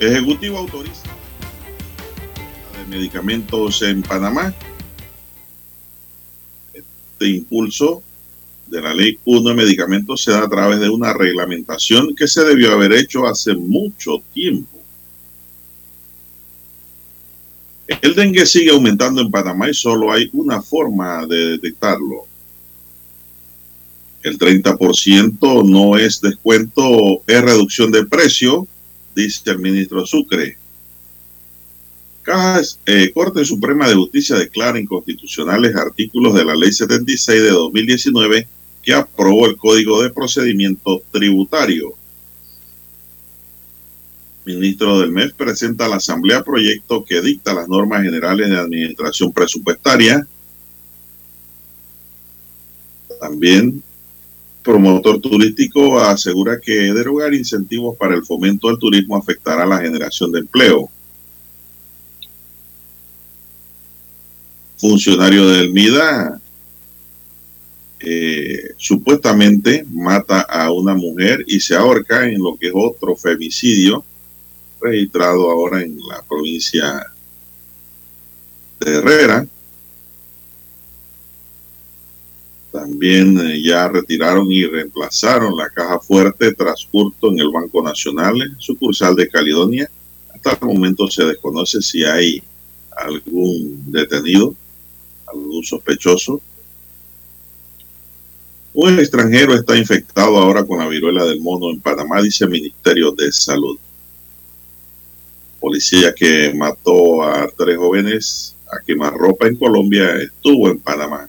Ejecutivo autoriza de medicamentos en Panamá. Este impulso de la ley 1 de medicamentos se da a través de una reglamentación que se debió haber hecho hace mucho tiempo. El dengue sigue aumentando en Panamá y solo hay una forma de detectarlo. El 30% no es descuento, es reducción de precio dice el ministro Sucre. Cajas, eh, Corte Suprema de Justicia declara inconstitucionales artículos de la Ley 76 de 2019 que aprobó el Código de Procedimiento Tributario. Ministro del MEF presenta a la Asamblea proyecto que dicta las normas generales de administración presupuestaria. También promotor turístico asegura que derogar incentivos para el fomento del turismo afectará la generación de empleo. Funcionario del MIDA eh, supuestamente mata a una mujer y se ahorca en lo que es otro femicidio registrado ahora en la provincia de Herrera. También eh, ya retiraron y reemplazaron la caja fuerte tras hurto en el Banco Nacional, sucursal de Caledonia. Hasta el momento se desconoce si hay algún detenido, algún sospechoso. Un extranjero está infectado ahora con la viruela del mono en Panamá, dice el Ministerio de Salud. Policía que mató a tres jóvenes a quemarropa en Colombia estuvo en Panamá.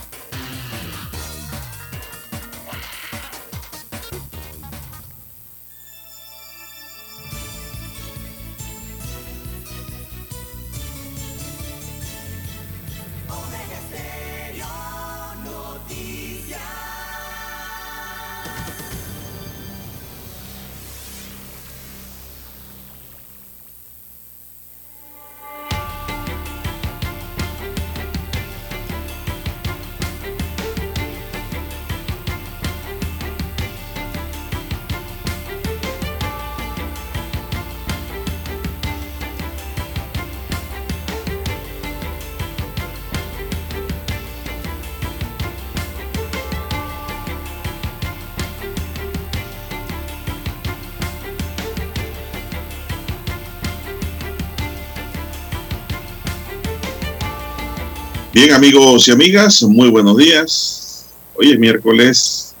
Bien, amigos y amigas, muy buenos días. Hoy es miércoles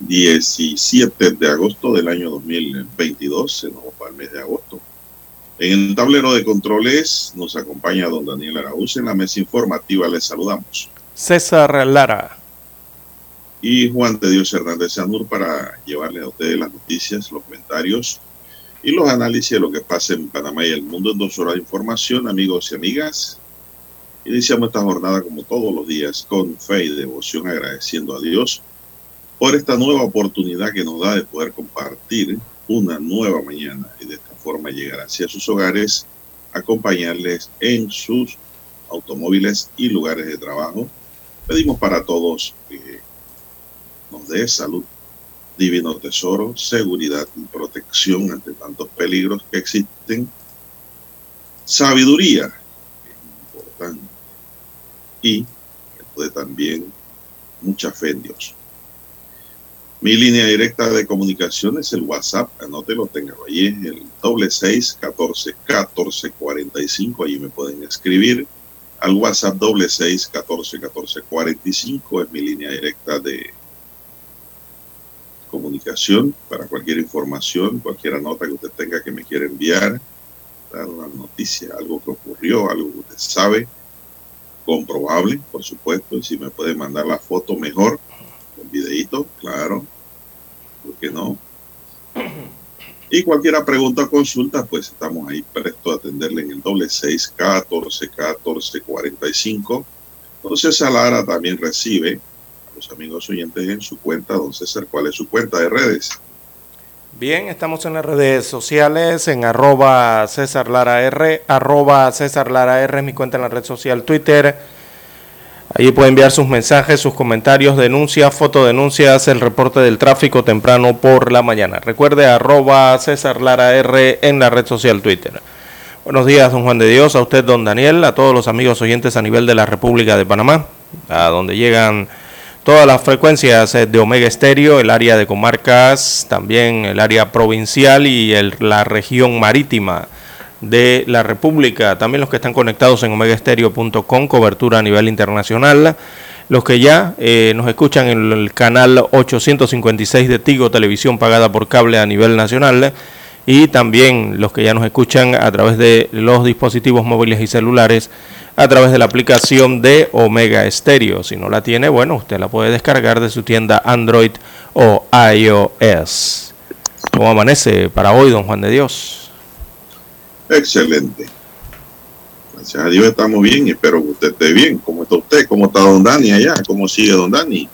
17 de agosto del año 2022, se nos va el mes de agosto. En el tablero de controles nos acompaña don Daniel Araúz. En la mesa informativa les saludamos. César Lara. Y Juan de Dios Hernández Sanur para llevarle a ustedes las noticias, los comentarios y los análisis de lo que pasa en Panamá y el mundo en dos horas de información, amigos y amigas. Iniciamos esta jornada como todos los días con fe y devoción, agradeciendo a Dios por esta nueva oportunidad que nos da de poder compartir una nueva mañana y de esta forma llegar hacia sus hogares, acompañarles en sus automóviles y lugares de trabajo. Pedimos para todos que nos dé salud, divino tesoro, seguridad y protección ante tantos peligros que existen, sabiduría, importante, y puede también mucha fe en Dios. Mi línea directa de comunicación es el WhatsApp, anótelo, téngalo allí, el doble seis catorce catorce cuarenta y cinco, allí me pueden escribir al WhatsApp doble seis catorce catorce cuarenta y cinco, es mi línea directa de comunicación para cualquier información, cualquier nota que usted tenga que me quiera enviar, dar una noticia, algo que ocurrió, algo que usted sabe, comprobable, por supuesto, y si me puede mandar la foto mejor, el videito, claro, ¿por qué no? Y cualquier pregunta o consulta, pues estamos ahí presto a atenderle en el doble seis catorce catorce cuarenta y cinco. Entonces Lara también recibe a los amigos oyentes en su cuenta. Don César, ¿cuál es su cuenta de redes? Bien, estamos en las redes sociales, en arroba César Lara R, arroba César Lara R es mi cuenta en la red social Twitter. Allí puede enviar sus mensajes, sus comentarios, denuncias, fotodenuncias, el reporte del tráfico temprano por la mañana. Recuerde arroba César Lara R en la red social Twitter. Buenos días, don Juan de Dios, a usted, don Daniel, a todos los amigos oyentes a nivel de la República de Panamá, a donde llegan todas las frecuencias de Omega Estéreo, el área de comarcas, también el área provincial y el, la región marítima de la República, también los que están conectados en omegaestereo.com, cobertura a nivel internacional, los que ya eh, nos escuchan en el canal 856 de Tigo, televisión pagada por cable a nivel nacional, y también los que ya nos escuchan a través de los dispositivos móviles y celulares, a través de la aplicación de Omega Stereo. Si no la tiene, bueno, usted la puede descargar de su tienda Android o iOS. ¿Cómo amanece para hoy, don Juan de Dios? Excelente. Gracias a Dios estamos bien y espero que usted esté bien. ¿Cómo está usted? ¿Cómo está don Dani allá? ¿Cómo sigue don Dani?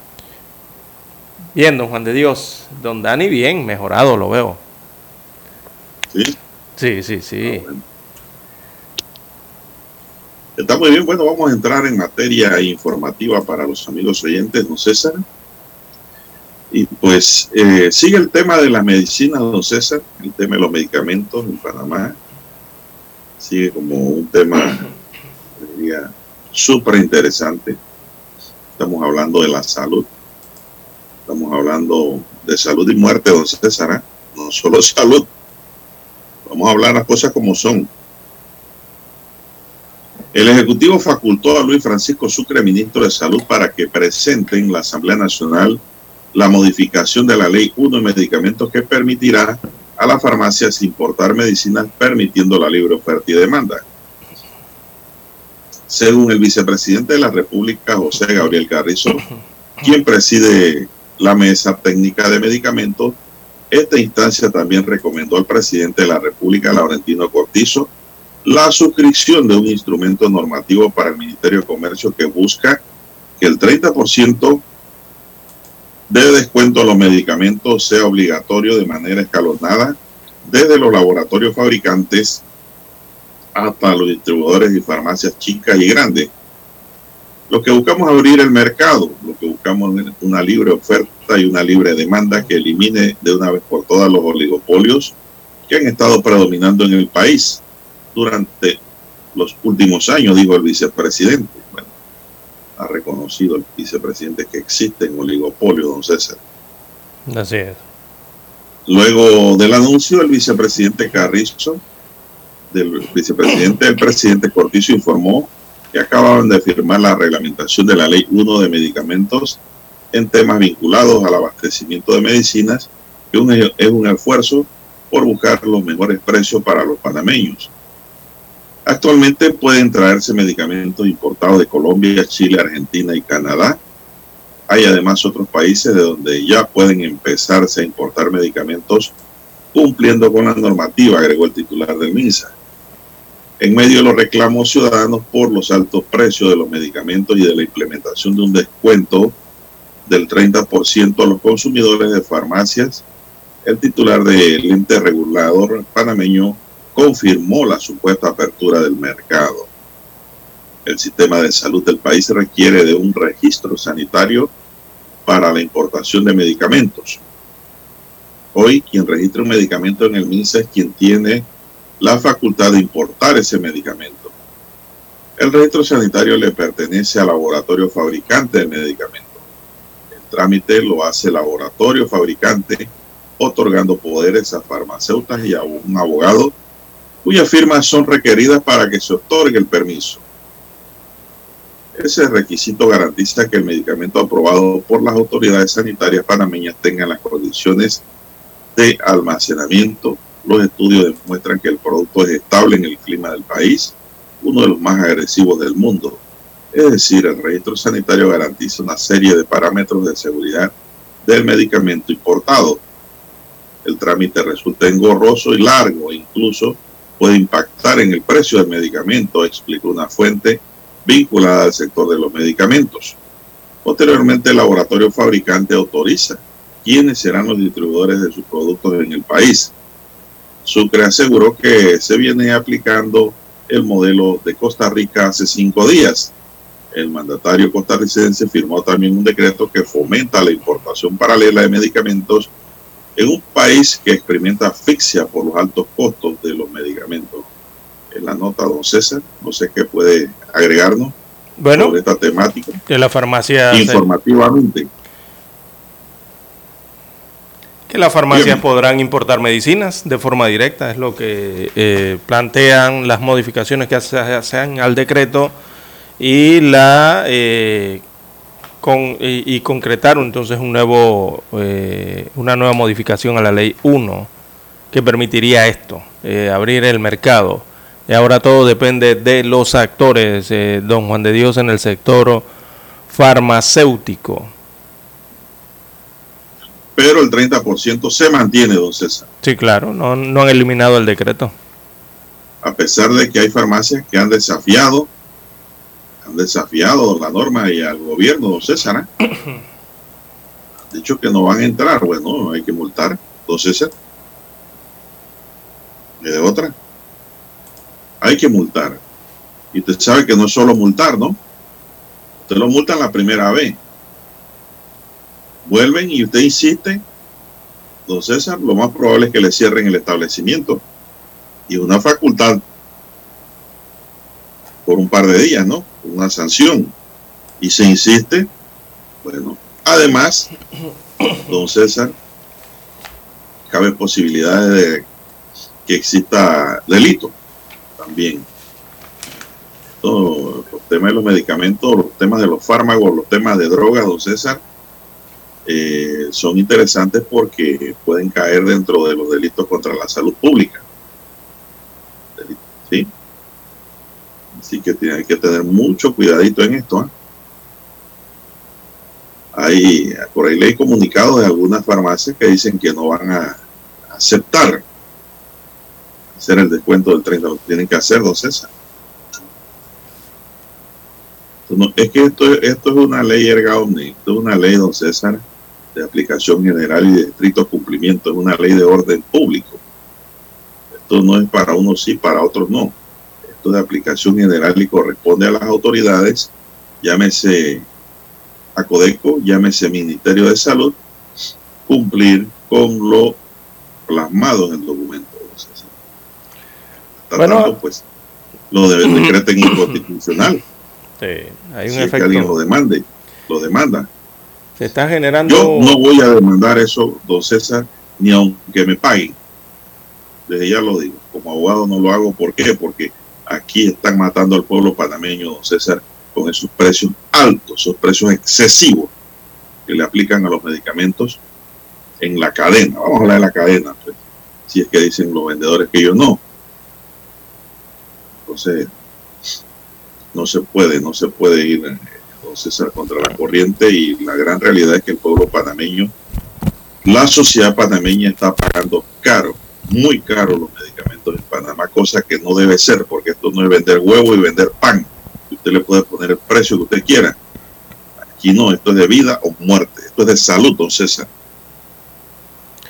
Bien, don Juan de Dios. Don Dani bien, mejorado lo veo. ¿Sí? Sí, sí, sí. Ah, bueno. Está muy bien. Bueno, vamos a entrar en materia informativa para los amigos oyentes, don César. Y pues eh, sigue el tema de la medicina, don César, el tema de los medicamentos en Panamá. Sigue como un tema, diría, súper interesante. Estamos hablando de la salud. Estamos hablando de salud y muerte, don César. ¿eh? No solo salud. Vamos a hablar las cosas como son. El Ejecutivo facultó a Luis Francisco Sucre, ministro de Salud, para que presente en la Asamblea Nacional la modificación de la Ley 1 de Medicamentos que permitirá a las farmacias importar medicinas permitiendo la libre oferta y demanda. Según el vicepresidente de la República, José Gabriel Carrizo, quien preside la mesa técnica de medicamentos, esta instancia también recomendó al presidente de la República, Laurentino Cortizo, la suscripción de un instrumento normativo para el Ministerio de Comercio que busca que el 30% de descuento a los medicamentos sea obligatorio de manera escalonada desde los laboratorios fabricantes hasta los distribuidores y farmacias chicas y grandes. Lo que buscamos es abrir el mercado, lo que buscamos es una libre oferta y una libre demanda que elimine de una vez por todas los oligopolios que han estado predominando en el país durante los últimos años, dijo el vicepresidente. Bueno, ha reconocido el vicepresidente que existen oligopolios, don César. Así es. Luego del anuncio, el vicepresidente Carrizo, del vicepresidente del presidente Cortizo informó que acababan de firmar la reglamentación de la Ley 1 de Medicamentos en temas vinculados al abastecimiento de medicinas, que es un esfuerzo por buscar los mejores precios para los panameños. Actualmente pueden traerse medicamentos importados de Colombia, Chile, Argentina y Canadá. Hay además otros países de donde ya pueden empezarse a importar medicamentos cumpliendo con la normativa, agregó el titular del MINSA. En medio de los reclamos ciudadanos por los altos precios de los medicamentos y de la implementación de un descuento del 30% a los consumidores de farmacias, el titular del ente regulador panameño confirmó la supuesta apertura del mercado. El sistema de salud del país requiere de un registro sanitario para la importación de medicamentos. Hoy quien registra un medicamento en el MINSA es quien tiene la facultad de importar ese medicamento. El registro sanitario le pertenece al laboratorio fabricante del medicamento. El trámite lo hace el laboratorio fabricante, otorgando poderes a farmacéuticas y a un abogado cuyas firmas son requeridas para que se otorgue el permiso. Ese requisito garantiza que el medicamento aprobado por las autoridades sanitarias panameñas tenga las condiciones de almacenamiento. Los estudios demuestran que el producto es estable en el clima del país, uno de los más agresivos del mundo. Es decir, el registro sanitario garantiza una serie de parámetros de seguridad del medicamento importado. El trámite resulta engorroso y largo, incluso puede impactar en el precio del medicamento, explicó una fuente vinculada al sector de los medicamentos. Posteriormente, el laboratorio fabricante autoriza quiénes serán los distribuidores de sus productos en el país. Sucre aseguró que se viene aplicando el modelo de Costa Rica hace cinco días. El mandatario costarricense firmó también un decreto que fomenta la importación paralela de medicamentos en un país que experimenta asfixia por los altos costos de los medicamentos. En la nota, don César, no sé qué puede agregarnos bueno, sobre esta temática. De la farmacia. Informativamente. Que las farmacias podrán importar medicinas de forma directa, es lo que eh, plantean las modificaciones que se hacen al decreto y la eh, y, concretaron entonces un nuevo, eh, una nueva modificación a la ley 1 que permitiría esto, eh, abrir el mercado. Y ahora todo depende de los actores, eh, don Juan de Dios, en el sector farmacéutico. Pero el 30% se mantiene, don César. Sí, claro, no, no han eliminado el decreto. A pesar de que hay farmacias que han desafiado han desafiado la norma y al gobierno, don César. ¿eh? Han dicho que no van a entrar. Bueno, hay que multar, don César. Y de otra. Hay que multar. Y usted sabe que no es solo multar, ¿no? Usted lo multan la primera vez. Vuelven y usted insiste, don César, lo más probable es que le cierren el establecimiento. Y una facultad por un par de días, ¿no? Una sanción. Y se insiste, bueno, además, don César, cabe posibilidades de que exista delito también. Los temas de los medicamentos, los temas de los fármacos, los temas de drogas, don César, eh, son interesantes porque pueden caer dentro de los delitos contra la salud pública. ¿Sí? Así que hay que tener mucho cuidadito en esto. ¿eh? Hay, por ahí leí comunicados de algunas farmacias que dicen que no van a aceptar hacer el descuento del 30, lo tienen que hacer, don César. es que esto, esto es una ley erga omni, esto es una ley, don César, de aplicación general y de estricto cumplimiento, es una ley de orden público. Esto no es para unos sí, para otros no de aplicación general y corresponde a las autoridades, llámese a Codeco, llámese Ministerio de Salud, cumplir con lo plasmado en el documento. bueno, pues lo de, decreten inconstitucional. Sí, hay un si efecto. alguien lo demande, lo demanda. Se está generando. Yo no voy a demandar eso, don César, ni aunque me paguen. Desde ya lo digo. Como abogado no lo hago. ¿Por qué? Porque Aquí están matando al pueblo panameño, don César, con esos precios altos, esos precios excesivos que le aplican a los medicamentos en la cadena. Vamos a hablar de la cadena, pues, si es que dicen los vendedores que yo no. Entonces, no se puede, no se puede ir eh, don César contra la corriente y la gran realidad es que el pueblo panameño, la sociedad panameña está pagando caro, muy caro los medicamentos en Panamá, cosa que no debe ser, porque esto no es vender huevo y vender pan. Usted le puede poner el precio que usted quiera. Aquí no, esto es de vida o muerte, esto es de salud, don César.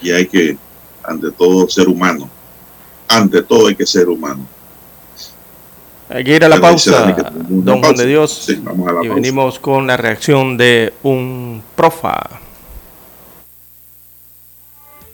Y hay que, ante todo, ser humano. Ante todo hay que ser humano. Hay que ir a la Pero pausa, don Juan de Dios. Sí, vamos a la y pausa. venimos con la reacción de un profa.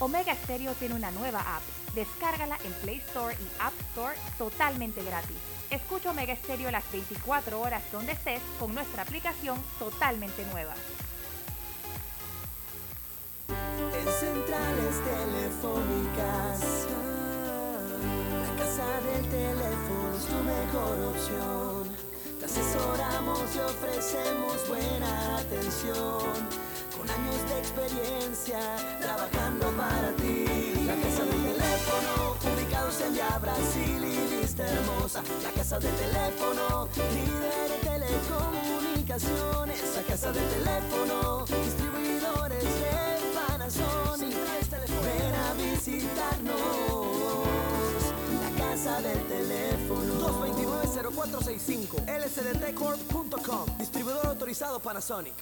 Omega Stereo tiene una nueva app. Descárgala en Play Store y App Store totalmente gratis. Escucha Omega Stereo las 24 horas donde estés con nuestra aplicación totalmente nueva. En centrales telefónicas, la casa del teléfono es tu mejor opción. Te asesoramos y ofrecemos buena atención. Años de experiencia, trabajando para ti. La casa del teléfono, ubicados en Via Brasil y Vista Hermosa. La casa del teléfono, líder de telecomunicaciones. La casa del teléfono, distribuidores de Panasonic. Ven a visitarnos. La casa del teléfono. 229-0465 lsdtcorp.com Distribuidor autorizado Panasonic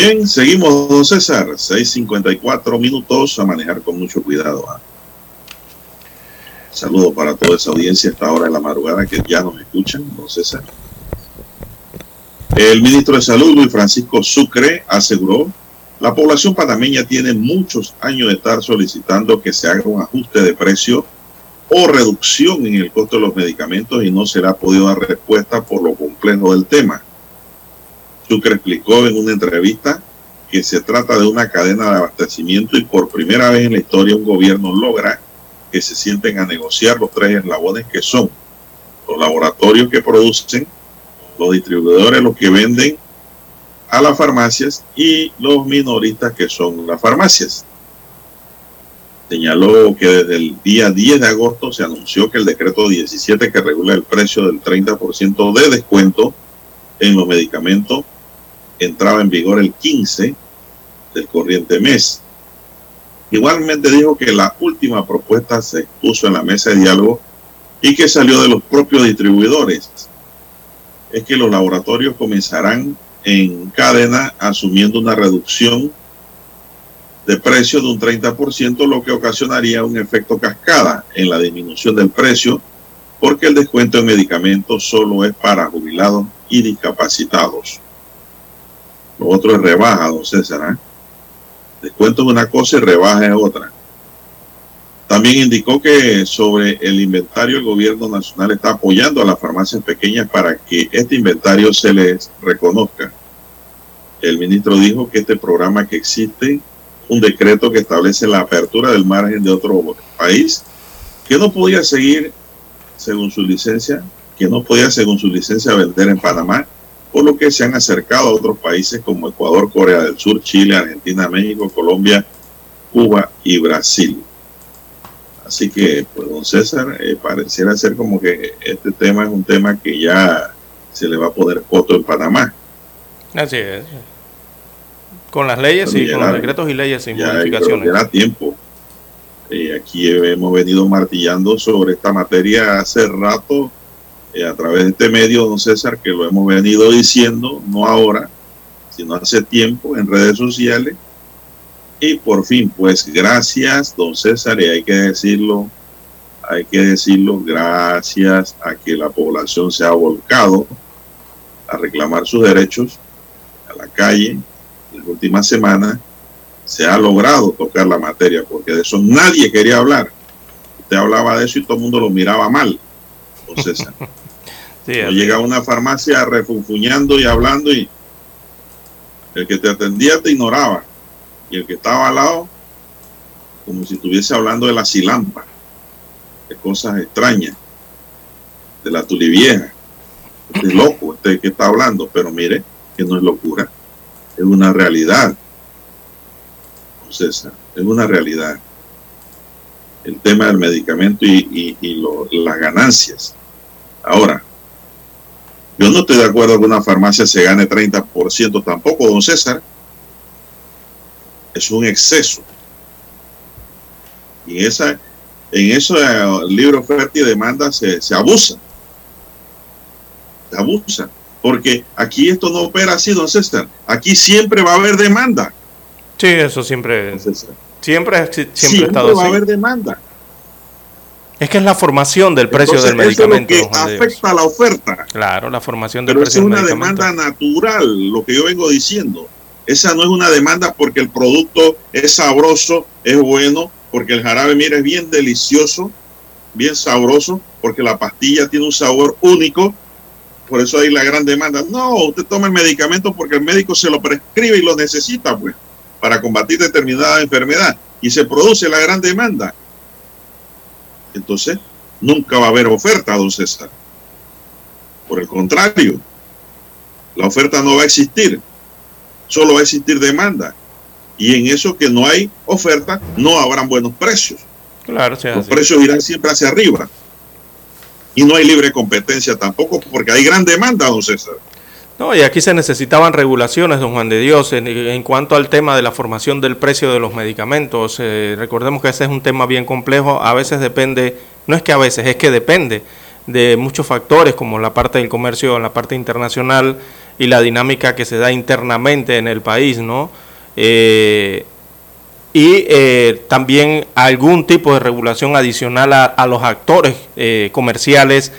Bien, seguimos, don César. 6.54 minutos a manejar con mucho cuidado. ¿ah? Saludos para toda esa audiencia esta hora de la madrugada que ya nos escuchan, don César. El ministro de Salud, Luis Francisco Sucre, aseguró la población panameña tiene muchos años de estar solicitando que se haga un ajuste de precio o reducción en el costo de los medicamentos y no se le podido dar respuesta por lo complejo del tema. Sucre explicó en una entrevista que se trata de una cadena de abastecimiento y por primera vez en la historia un gobierno logra que se sienten a negociar los tres eslabones que son los laboratorios que producen, los distribuidores, los que venden a las farmacias y los minoristas que son las farmacias. Señaló que desde el día 10 de agosto se anunció que el decreto 17 que regula el precio del 30% de descuento en los medicamentos entraba en vigor el 15 del corriente mes. Igualmente dijo que la última propuesta se expuso en la mesa de diálogo y que salió de los propios distribuidores. Es que los laboratorios comenzarán en cadena asumiendo una reducción de precio de un 30%, lo que ocasionaría un efecto cascada en la disminución del precio, porque el descuento en medicamentos solo es para jubilados y discapacitados. Lo otro es rebaja, don César. ¿eh? Descuento es una cosa y rebaja es otra. También indicó que sobre el inventario el gobierno nacional está apoyando a las farmacias pequeñas para que este inventario se les reconozca. El ministro dijo que este programa que existe, un decreto que establece la apertura del margen de otro país, que no podía seguir según su licencia, que no podía según su licencia vender en Panamá, por lo que se han acercado a otros países como Ecuador, Corea del Sur, Chile, Argentina, México, Colombia, Cuba y Brasil. Así que, pues, don César, eh, pareciera ser como que este tema es un tema que ya se le va a poner coto en Panamá. Así es. Con las leyes y con los decretos y leyes sin ya modificaciones. Era tiempo. Eh, aquí hemos venido martillando sobre esta materia hace rato eh, a través de este medio, don César, que lo hemos venido diciendo, no ahora, sino hace tiempo en redes sociales. Y por fin, pues gracias, don César, y hay que decirlo, hay que decirlo, gracias a que la población se ha volcado a reclamar sus derechos a la calle en las últimas semanas, se ha logrado tocar la materia, porque de eso nadie quería hablar. Usted hablaba de eso y todo el mundo lo miraba mal, don César. Sí, No llega a una farmacia refunfuñando y hablando y el que te atendía te ignoraba y el que estaba al lado como si estuviese hablando de la silampa, de cosas extrañas, de la tulivieja. Este es loco, este que está hablando, pero mire que no es locura, es una realidad. don César, es una realidad. El tema del medicamento y, y- y lo- las ganancias. Ahora, yo no estoy de acuerdo que una farmacia se gane 30% tampoco, don César. Es un exceso. Y en, esa, en eso eh, libro oferta y demanda se, se abusa. Se abusa. Porque aquí esto no opera así, don César. Aquí siempre va a haber demanda. Sí, eso siempre, siempre, ha- siempre, ha Siempre estado va a haber demanda. Es que es la formación del precio Entonces, del medicamento. Eso es lo que afecta a la oferta. Claro, la formación del Pero precio es una demanda natural, lo que yo vengo diciendo. Esa no es una demanda porque el producto es sabroso, es bueno, porque el jarabe, mira, es bien delicioso, bien sabroso, porque la pastilla tiene un sabor único. Por eso hay la gran demanda. No, usted toma el medicamento porque el médico se lo prescribe y lo necesita, pues, para combatir determinada enfermedad. Y se produce la gran demanda. Entonces, nunca va a haber oferta, don César. Por el contrario, la oferta no va a existir, solo va a existir demanda. Y en eso que no hay oferta, no habrán buenos precios. Claro, sí, Los así. precios irán siempre hacia arriba. Y no hay libre competencia tampoco, porque hay gran demanda, don César. No, y aquí se necesitaban regulaciones, don Juan de Dios, en, cuanto al tema de la formación del precio de los medicamentos. Eh, recordemos que ese es un tema bien complejo, a veces depende, no es que a veces, es que depende de muchos factores, como la parte del comercio, la parte internacional y la dinámica que se da internamente en el país, ¿no? Eh, y eh, también algún tipo de regulación adicional a, a los actores eh, comerciales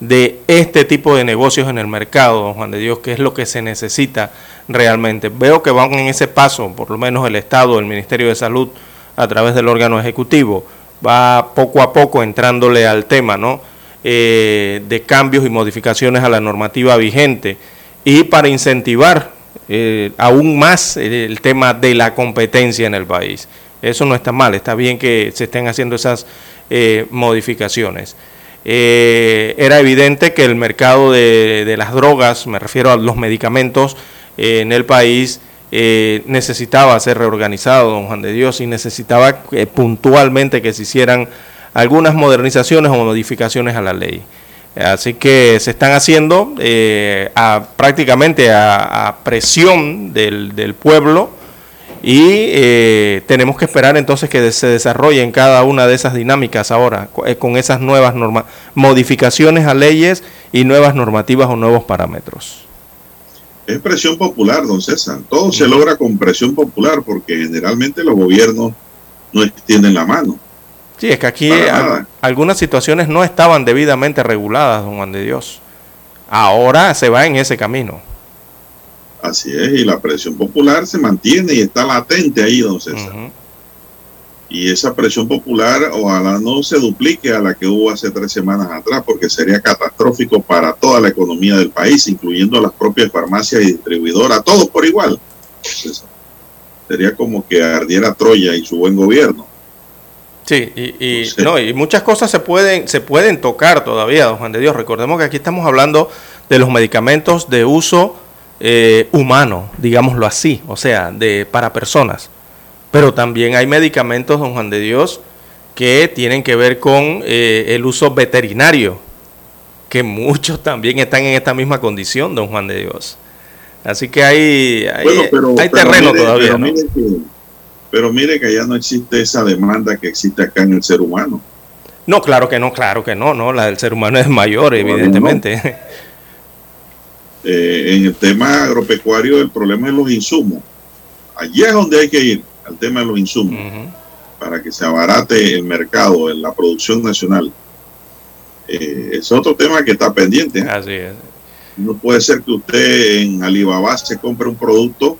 de este tipo de negocios en el mercado, don Juan de Dios, que es lo que se necesita realmente. Veo que van en ese paso, por lo menos el Estado, el Ministerio de Salud, a través del órgano ejecutivo, va poco a poco entrándole al tema, ¿no? Eh, de cambios y modificaciones a la normativa vigente y para incentivar eh, aún más el tema de la competencia en el país. Eso no está mal, está bien que se estén haciendo esas eh, modificaciones. Eh, era evidente que el mercado de, de las drogas, me refiero a los medicamentos eh, en el país, eh, necesitaba ser reorganizado, don Juan de Dios, y necesitaba puntualmente que se hicieran algunas modernizaciones o modificaciones a la ley. Así que se están haciendo a, prácticamente a, a presión del, del pueblo y eh, tenemos que esperar entonces que se desarrollen cada una de esas dinámicas ahora eh, con esas nuevas normas, modificaciones a leyes y nuevas normativas o nuevos parámetros. Es presión popular, don César. Todo se logra con presión popular porque generalmente los gobiernos no extienden la mano. Sí, es que aquí algunas situaciones no estaban debidamente reguladas, don Juan de Dios. Ahora se va en ese camino. Así es, y la presión popular se mantiene y está latente ahí, don César. Ujú. Y esa presión popular ojalá no se duplique a la que hubo hace tres semanas atrás, porque sería catastrófico para toda la economía del país, incluyendo las propias farmacias y distribuidoras, todos por igual. Sería como que ardiera Troya y su buen gobierno. Sí, y, y- Sí. no, y muchas cosas se pueden, se pueden tocar todavía, don Juan de Dios. Recordemos que aquí estamos hablando de los medicamentos de uso eh, humano, digámoslo así, o sea, de para personas. Pero también hay medicamentos, don Juan de Dios, que tienen que ver con eh, el uso veterinario, que muchos también están en esta misma condición, don Juan de Dios. Así que hay, hay, Bueno, pero, hay pero terreno mire- todavía, pero ¿no? mire que, pero mire que ya no existe esa demanda que existe acá en el ser humano. No, claro que no, claro que no, no, la del ser humano es mayor, no. Eh, en el tema agropecuario el problema es los insumos. Allí es donde hay que ir, al tema de los insumos, para que se abarate el mercado, en la producción nacional. Eh, es otro tema que está pendiente. ¿eh? Así es. No puede ser que usted en Alibaba se compre un producto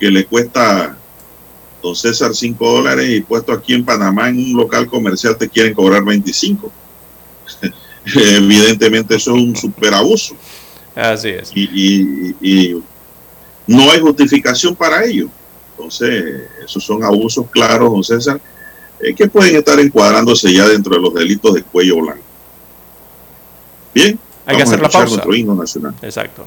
que le cuesta, don César, 5 dólares y puesto aquí en Panamá en un local comercial te quieren cobrar 25. Evidentemente eso es un superabuso Así es. y, y- y no hay justificación para ello. Entonces, esos son abusos claros, don César, eh, que pueden estar encuadrándose ya dentro de los delitos de cuello blanco. Bien, Hay que hacer la pausa. nacional. Exacto.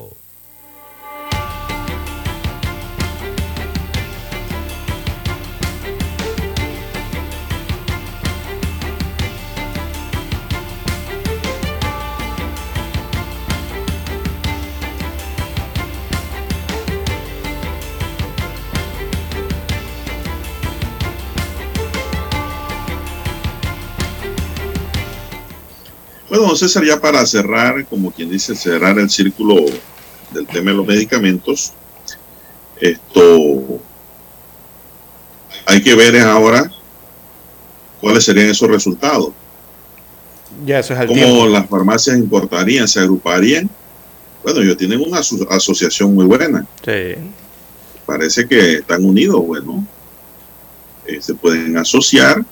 Don César, ya para cerrar, como quien dice, cerrar el círculo del tema de los medicamentos, esto hay que ver ahora cuáles serían esos resultados. Ya, eso es el Cómo tiempo. las farmacias importarían, se agruparían. Bueno, ellos tienen una aso- asociación muy buena. Sí. Parece que están unidos, bueno. Eh, se pueden asociar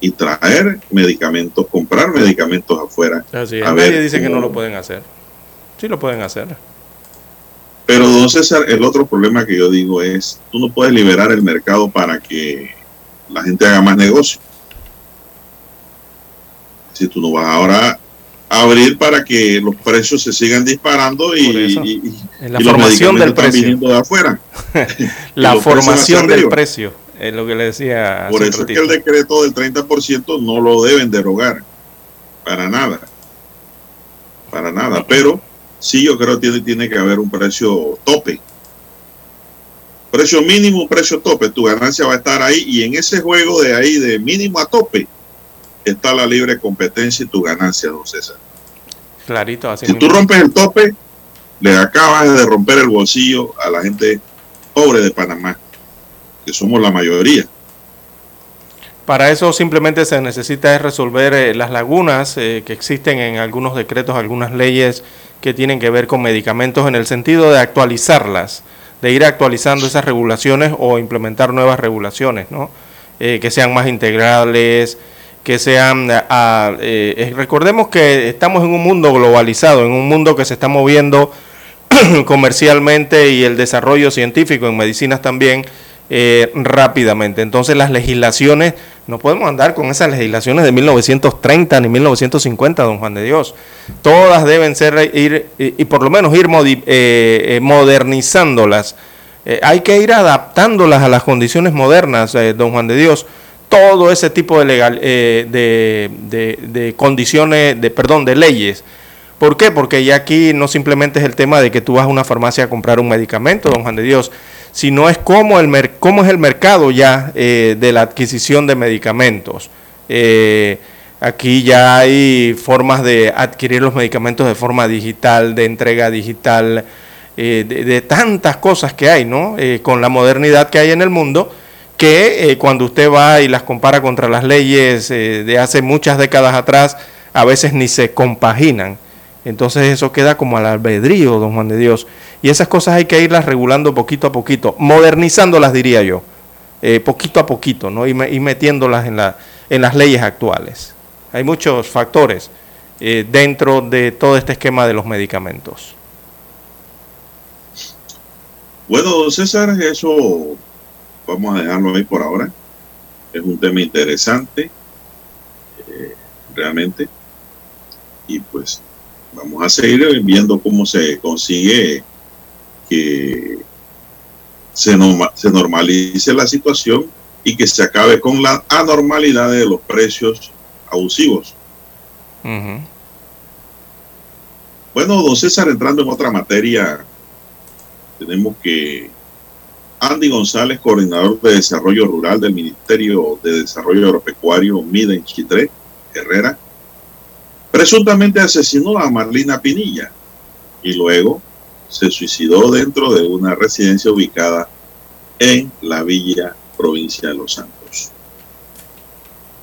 y traer medicamentos, comprar medicamentos afuera. Así es. A Nadie ver, dice que ¿cómo- no lo pueden hacer. Sí lo pueden hacer. Pero, don César, el otro problema que yo digo es, tú no puedes liberar el mercado para que la gente haga más negocio. Si tú no vas ahora a abrir para que los precios se sigan disparando y, y- y- En la y los formación del medicamentos están precio. viniendo de afuera. La formación del precio. Es lo que le decía. Por eso es que el decreto del 30% no lo deben derogar. Para nada. Para nada. Pero sí yo creo que tiene, tiene que haber un precio tope. Precio mínimo, precio tope. Tu ganancia va a estar ahí y en ese juego de ahí de mínimo a tope está la libre competencia y tu ganancia, don César. Clarito, así Si tú mismo. rompes el tope, le acabas de romper el bolsillo a la gente pobre de Panamá, somos la mayoría. Para eso simplemente se necesita es resolver eh, las lagunas eh, que existen en algunos decretos, algunas leyes que tienen que ver con medicamentos en el sentido de actualizarlas, de ir actualizando esas regulaciones o implementar nuevas regulaciones, ¿no? Eh, que sean más integrales, que sean... recordemos que estamos en un mundo globalizado, en un mundo que se está moviendo comercialmente y el desarrollo científico en medicinas también eh, rápidamente. Entonces las legislaciones, no podemos andar con esas legislaciones de 1930 ni 1950, don Juan de Dios. Todas deben ser ir y, por lo menos ir eh, eh, modernizándolas. Eh, hay que ir adaptándolas a las condiciones modernas, don Juan de Dios. Todo ese tipo de, legal, de, de- de condiciones, de perdón, de leyes. ¿Por qué? Porque ya aquí no simplemente es el tema de que tú vas a una farmacia a comprar un medicamento, don Juan de Dios, sino es cómo, el mer- cómo es el mercado ya eh, de la adquisición de medicamentos. Eh, aquí ya hay formas de adquirir los medicamentos de forma digital, de entrega digital, eh, de, de tantas cosas que hay, ¿no? Con la modernidad que hay en el mundo, que cuando usted va y las compara contra las leyes de hace muchas décadas atrás, a veces ni se compaginan. Entonces eso queda como al albedrío, don Juan de Dios. Y esas cosas hay que irlas regulando poquito a poquito, modernizándolas, diría yo, eh, poquito a poquito, ¿no? Y, me- y metiéndolas en, la, en las leyes actuales. Hay muchos factores eh, dentro de todo este esquema de los medicamentos. Bueno, César, eso vamos a dejarlo ahí por ahora. Es un tema interesante, eh, realmente. Y pues vamos a seguir viendo cómo se consigue que se, norma- se normalice la situación y que se acabe con la anormalidad de los precios abusivos. Bueno, don César, entrando en otra materia, tenemos que Andy González, coordinador de desarrollo rural del Ministerio de Desarrollo Agropecuario MIDA en Chitré, Herrera, presuntamente asesinó a Marlina Pinilla y luego se suicidó dentro de una residencia ubicada en la villa provincia de Los Santos.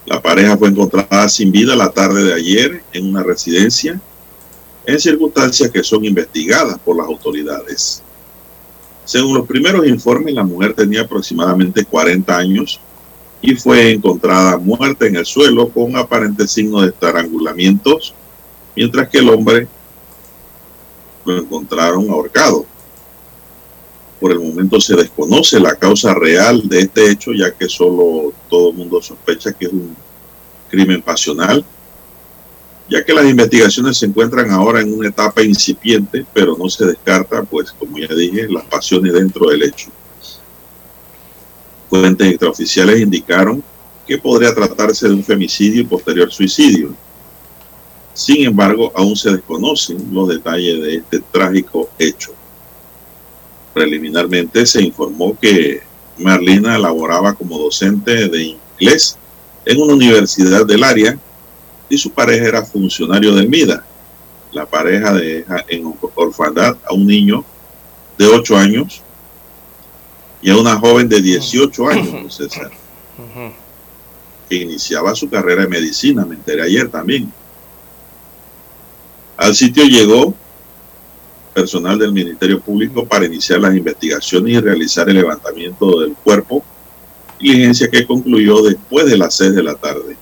La pareja fue encontrada sin vida la tarde de ayer en una residencia en circunstancias que son investigadas por las autoridades. Según los primeros informes, la mujer tenía aproximadamente 40 años y fue encontrada muerta en el suelo con aparentes signos de estrangulamientos, mientras que el hombre lo encontraron ahorcado. Por el momento se desconoce la causa real de este hecho, ya que solo todo el mundo sospecha que es un crimen pasional ya que las investigaciones se encuentran ahora en una etapa incipiente, pero no se descarta, pues como ya dije, las pasiones dentro del hecho. Fuentes extraoficiales indicaron que podría tratarse de un femicidio y posterior suicidio. Sin embargo, aún se desconocen los detalles de este trágico hecho. Preliminarmente se informó que Marlina laboraba como docente de inglés en una universidad del área y su pareja era funcionario del MIDA. La pareja deja en orfandad a un niño de 8 años y a una joven de 18 años, César, que iniciaba su carrera de medicina, me enteré ayer también. Al sitio llegó personal del Ministerio Público para iniciar las investigaciones y realizar el levantamiento del cuerpo, diligencia que concluyó después de las 6 de la tarde.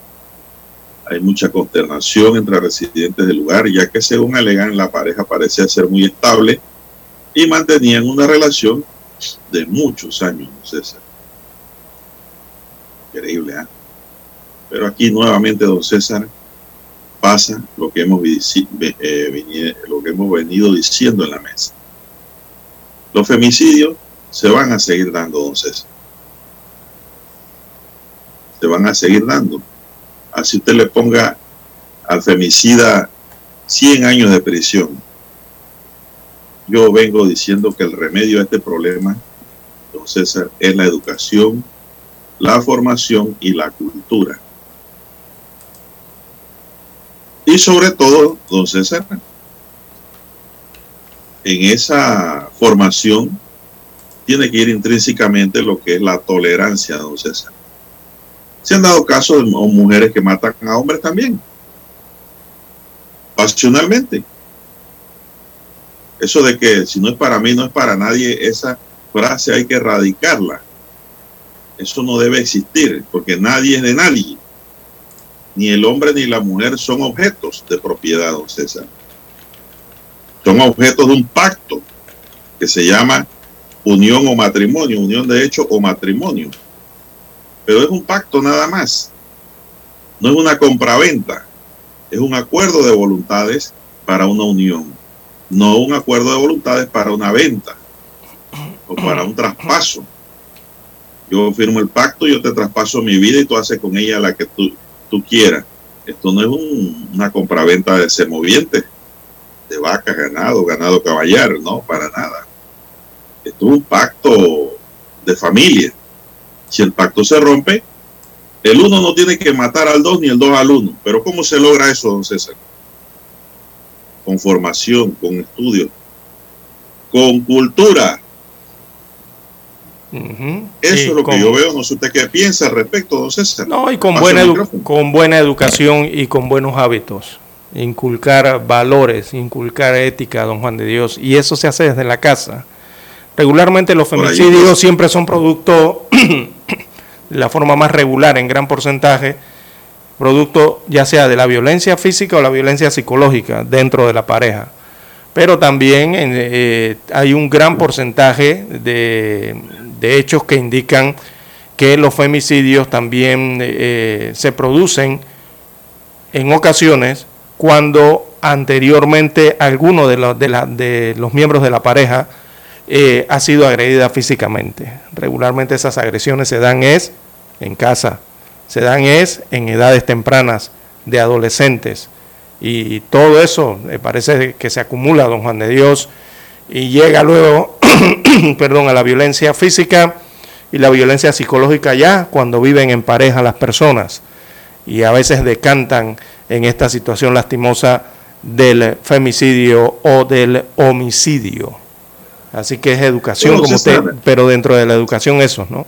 Hay mucha consternación entre residentes del lugar, ya que según alegan la pareja parecía ser muy estable y mantenían una relación de muchos años, César. Increíble, ¿eh? Pero aquí nuevamente, don César, pasa lo que hemos, eh, lo que hemos venido diciendo en la mesa. Los femicidios se van a seguir dando, don César. Se van a seguir dando. Así usted le ponga al femicida 100 años de prisión yo vengo diciendo que el remedio a este problema, don César, es la educación, la formación y la cultura. Y sobre todo, don César, en esa formación tiene que ir intrínsecamente lo que es la tolerancia, don César. Se han dado casos de mujeres que matan a hombres también, pasionalmente. Eso de que si no es para mí, no es para nadie, esa frase hay que erradicarla. Eso no debe existir, porque nadie es de nadie. Ni el hombre ni la mujer son objetos de propiedad, don César. Son objetos de un pacto que se llama unión o matrimonio, unión de hecho o matrimonio. Pero es un pacto nada más. No es una compraventa. Es un acuerdo de voluntades para una unión no un acuerdo de voluntades para una venta o para un traspaso. Yo firmo el pacto, yo te traspaso mi vida y tú haces con ella la que tú, tú quieras. Esto no es un, una compraventa de semovientes, de vacas, ganado, ganado caballar, no, para nada. Esto es un pacto de familia. Si el pacto se rompe, el uno no tiene que matar al dos ni el dos al uno. Pero ¿cómo se logra eso, don César? Con formación, con estudio, con cultura. Eso es lo que yo veo, no sé usted qué piensa al respecto, don César. No, y con buena, con buena educación y con buenos hábitos. Inculcar valores, inculcar ética, don Juan de Dios. Y eso se hace desde la casa. Regularmente los femicidios siempre son producto de la forma más regular en gran porcentaje producto ya sea de la violencia física o la violencia psicológica dentro de la pareja. Pero también eh, hay un gran porcentaje de, hechos que indican que los femicidios también eh, se producen en ocasiones cuando anteriormente alguno de los, miembros de la pareja eh, ha sido agredida físicamente. Regularmente esas agresiones se dan es en casa, se dan es en edades tempranas de adolescentes. Y todo eso me parece que se acumula, don Juan de Dios, y llega luego, perdón, a la violencia física y la violencia psicológica ya cuando viven en pareja las personas y a veces decantan en esta situación lastimosa del femicidio o del homicidio. Así que es educación como usted, pero dentro de la educación eso, ¿no?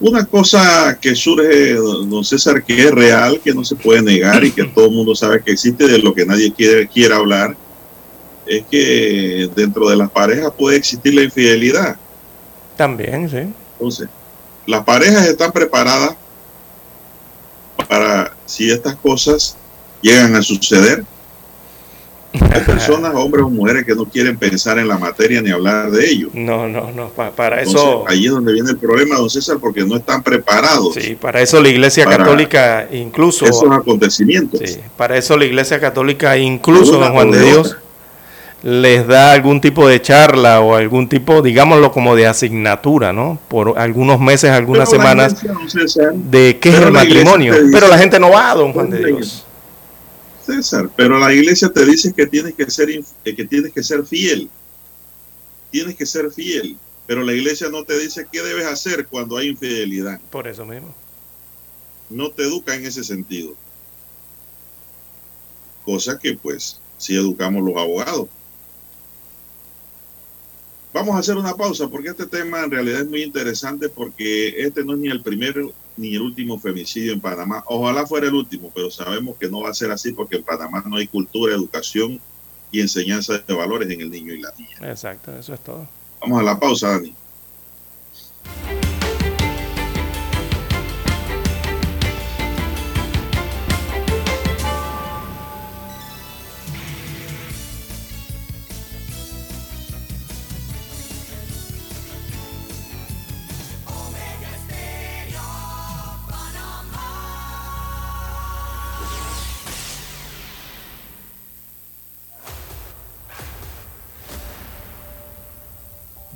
Una cosa que surge, don César, que es real, que no se puede negar y que todo el mundo sabe que existe, de lo que nadie quiere, quiere hablar, es que dentro de las parejas puede existir la infidelidad. También, sí. Entonces, las parejas están preparadas para si estas cosas llegan a suceder, hay personas, hombres o mujeres, que no quieren pensar en la materia ni hablar de ello. No, no, no, para eso... Ahí es donde viene el problema, don César, porque no están preparados. Sí, para eso la Iglesia Católica incluso... Esos acontecimientos. Sí, para eso la Iglesia Católica incluso, don Juan de Dios, les da algún tipo de charla o algún tipo, digámoslo como de asignatura, ¿no? Por algunos meses, algunas semanas, de qué es el matrimonio. Pero la gente no va, don Juan de Dios. César, pero la iglesia te dice que tienes que ser que tienes que ser fiel. Tienes que ser fiel, pero la iglesia no te dice qué debes hacer cuando hay infidelidad. Por eso mismo. No te educa en ese sentido. cosa que pues sí educamos los abogados. Vamos a hacer una pausa porque este tema en realidad es muy interesante porque este no es ni el primero ni el último femicidio en Panamá. Ojalá fuera el último, pero sabemos que no va a ser así porque en Panamá no hay cultura, educación y enseñanza de valores en el niño y la niña. Exacto, eso es todo. Vamos a la pausa, Dani.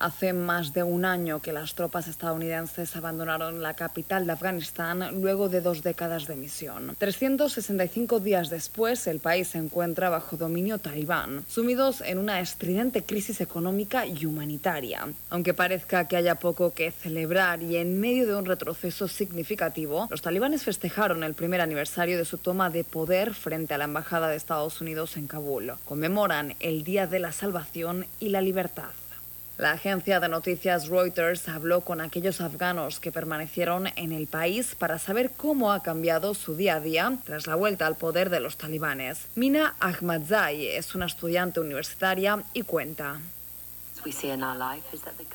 Hace más de un año que las tropas estadounidenses abandonaron la capital de Afganistán luego de dos décadas de misión. 365 días después, el país se encuentra bajo dominio talibán, sumidos en una estridente crisis económica y humanitaria. Aunque parezca que haya poco que celebrar y en medio de un retroceso significativo, los talibanes festejaron el primer aniversario de su toma de poder frente a la Embajada de Estados Unidos en Kabul. Conmemoran el Día de la Salvación y la Libertad. La agencia de noticias Reuters habló con aquellos afganos que permanecieron en el país para saber cómo ha cambiado su día a día tras la vuelta al poder de los talibanes. Mina Ahmadzai es una estudiante universitaria y cuenta.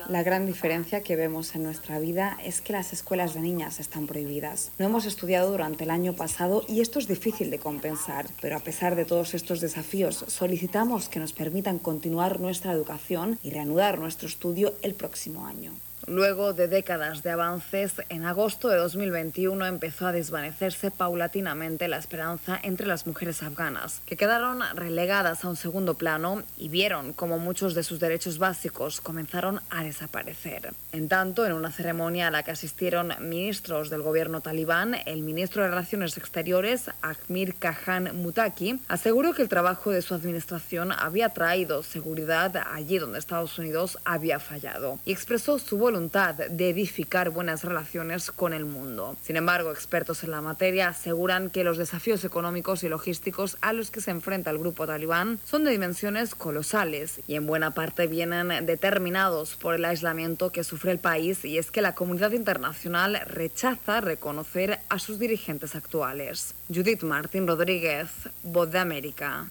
La gran diferencia que vemos en nuestra vida es que las escuelas de niñas están prohibidas. No hemos estudiado durante el año pasado y esto es difícil de compensar, pero a pesar de todos estos desafíos, solicitamos que nos permitan continuar nuestra educación y reanudar nuestro estudio el próximo año. Luego de décadas de avances, en agosto de 2021 empezó a desvanecerse paulatinamente la esperanza entre las mujeres afganas, que quedaron relegadas a un segundo plano y vieron como muchos de sus derechos básicos comenzaron a desaparecer. En tanto, en una ceremonia a la que asistieron ministros del gobierno talibán, el ministro de Relaciones Exteriores, Akmir Khan Mutaki, aseguró que el trabajo de su administración había traído seguridad allí donde Estados Unidos había fallado y expresó su voluntad de edificar buenas relaciones con el mundo. Sin embargo, expertos en la materia aseguran que los desafíos económicos y logísticos a los que se enfrenta el grupo talibán son de dimensiones colosales y en buena parte vienen determinados por el aislamiento que sufre el país y es que la comunidad internacional rechaza reconocer a sus dirigentes actuales. Judith Martín Rodríguez, Voz de América.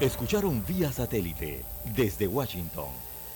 Escucharon vía satélite desde Washington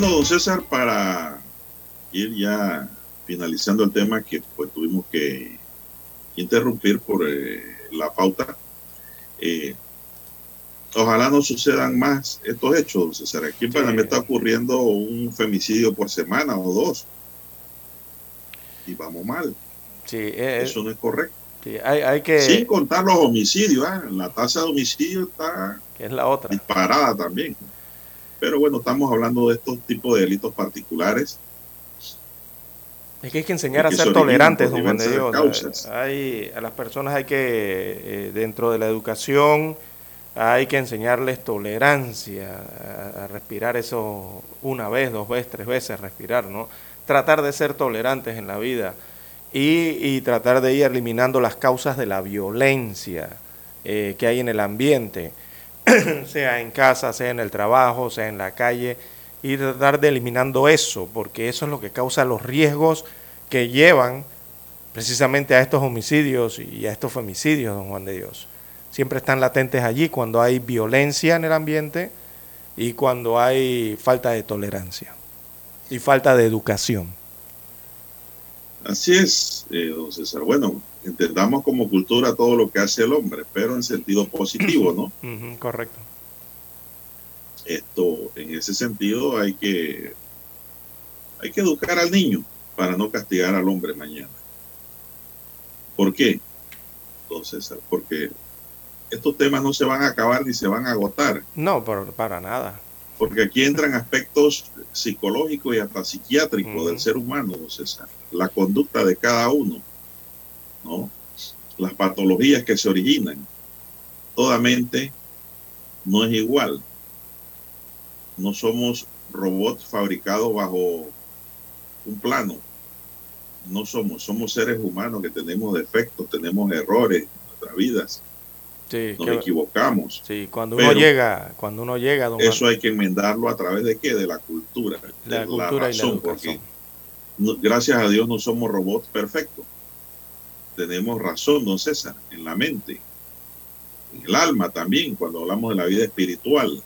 Bueno, don César, para ir ya finalizando el tema que pues tuvimos que interrumpir por eh, la pauta, eh, ojalá no sucedan más estos hechos, don César. Aquí en Panamá está ocurriendo un femicidio por semana o dos. Y vamos mal. Sí, eh, Eso no es correcto. Sí, hay, hay que... Sin contar los homicidios, ¿ah? la tasa de homicidio está Que es la otra. disparada también. Pero bueno, estamos hablando de estos tipos de delitos particulares. Es que hay que enseñar a ser tolerantes, don Juan de Dios. causas. Hay, a las personas hay que, eh, dentro de la educación, hay que enseñarles tolerancia, a, a respirar eso una vez, dos veces, tres veces, respirar, ¿no? Tratar de ser tolerantes en la vida y, y tratar de ir eliminando las causas de la violencia eh, que hay en el ambiente, sea en casa, sea en el trabajo, sea en la calle, y tratar de eliminando eso, porque eso es lo que causa los riesgos que llevan precisamente a estos homicidios y a estos femicidios, don Juan de Dios. Siempre están latentes allí cuando hay violencia en el ambiente y cuando hay falta de tolerancia y falta de educación. Así es, eh, don César. Bueno, entendamos como cultura todo lo que hace el hombre, pero en sentido positivo, ¿no? Correcto. Esto, en ese sentido, hay que, hay que educar al niño para no castigar al hombre mañana. ¿Por qué? César, porque estos temas no se van a acabar ni se van a agotar, No, por- para nada. porque aquí entran aspectos psicológicos y hasta psiquiátricos del ser humano, don César. La conducta de cada uno, ¿no? Las patologías que se originan. Toda mente no es igual. No somos robots fabricados bajo un plano. No somos, somos seres humanos que tenemos defectos, tenemos errores en nuestras vidas, Sí, nos que- equivocamos. sí, cuando uno llega, cuando uno llega, don Eso hay que enmendarlo a través de qué? De la cultura, de la cultura y la razón, porque educación. no- gracias a Dios no somos robots perfectos. Tenemos razón, don César, en la mente, en el alma también, cuando hablamos de la vida espiritual.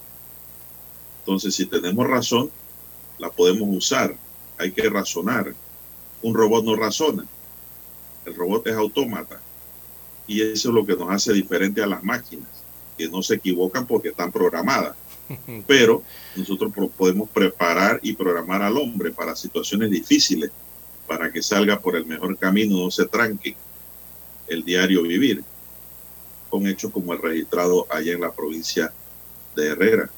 Entonces, si tenemos razón, la podemos usar. Hay que razonar. Un robot no razona. El robot es autómata. Y eso es lo que nos hace diferente a las máquinas, que no se equivocan porque están programadas. Pero nosotros podemos preparar y programar al hombre para situaciones difíciles, para que salga por el mejor camino, no se tranque el diario vivir, con hechos como el registrado allá en la provincia de Herrera.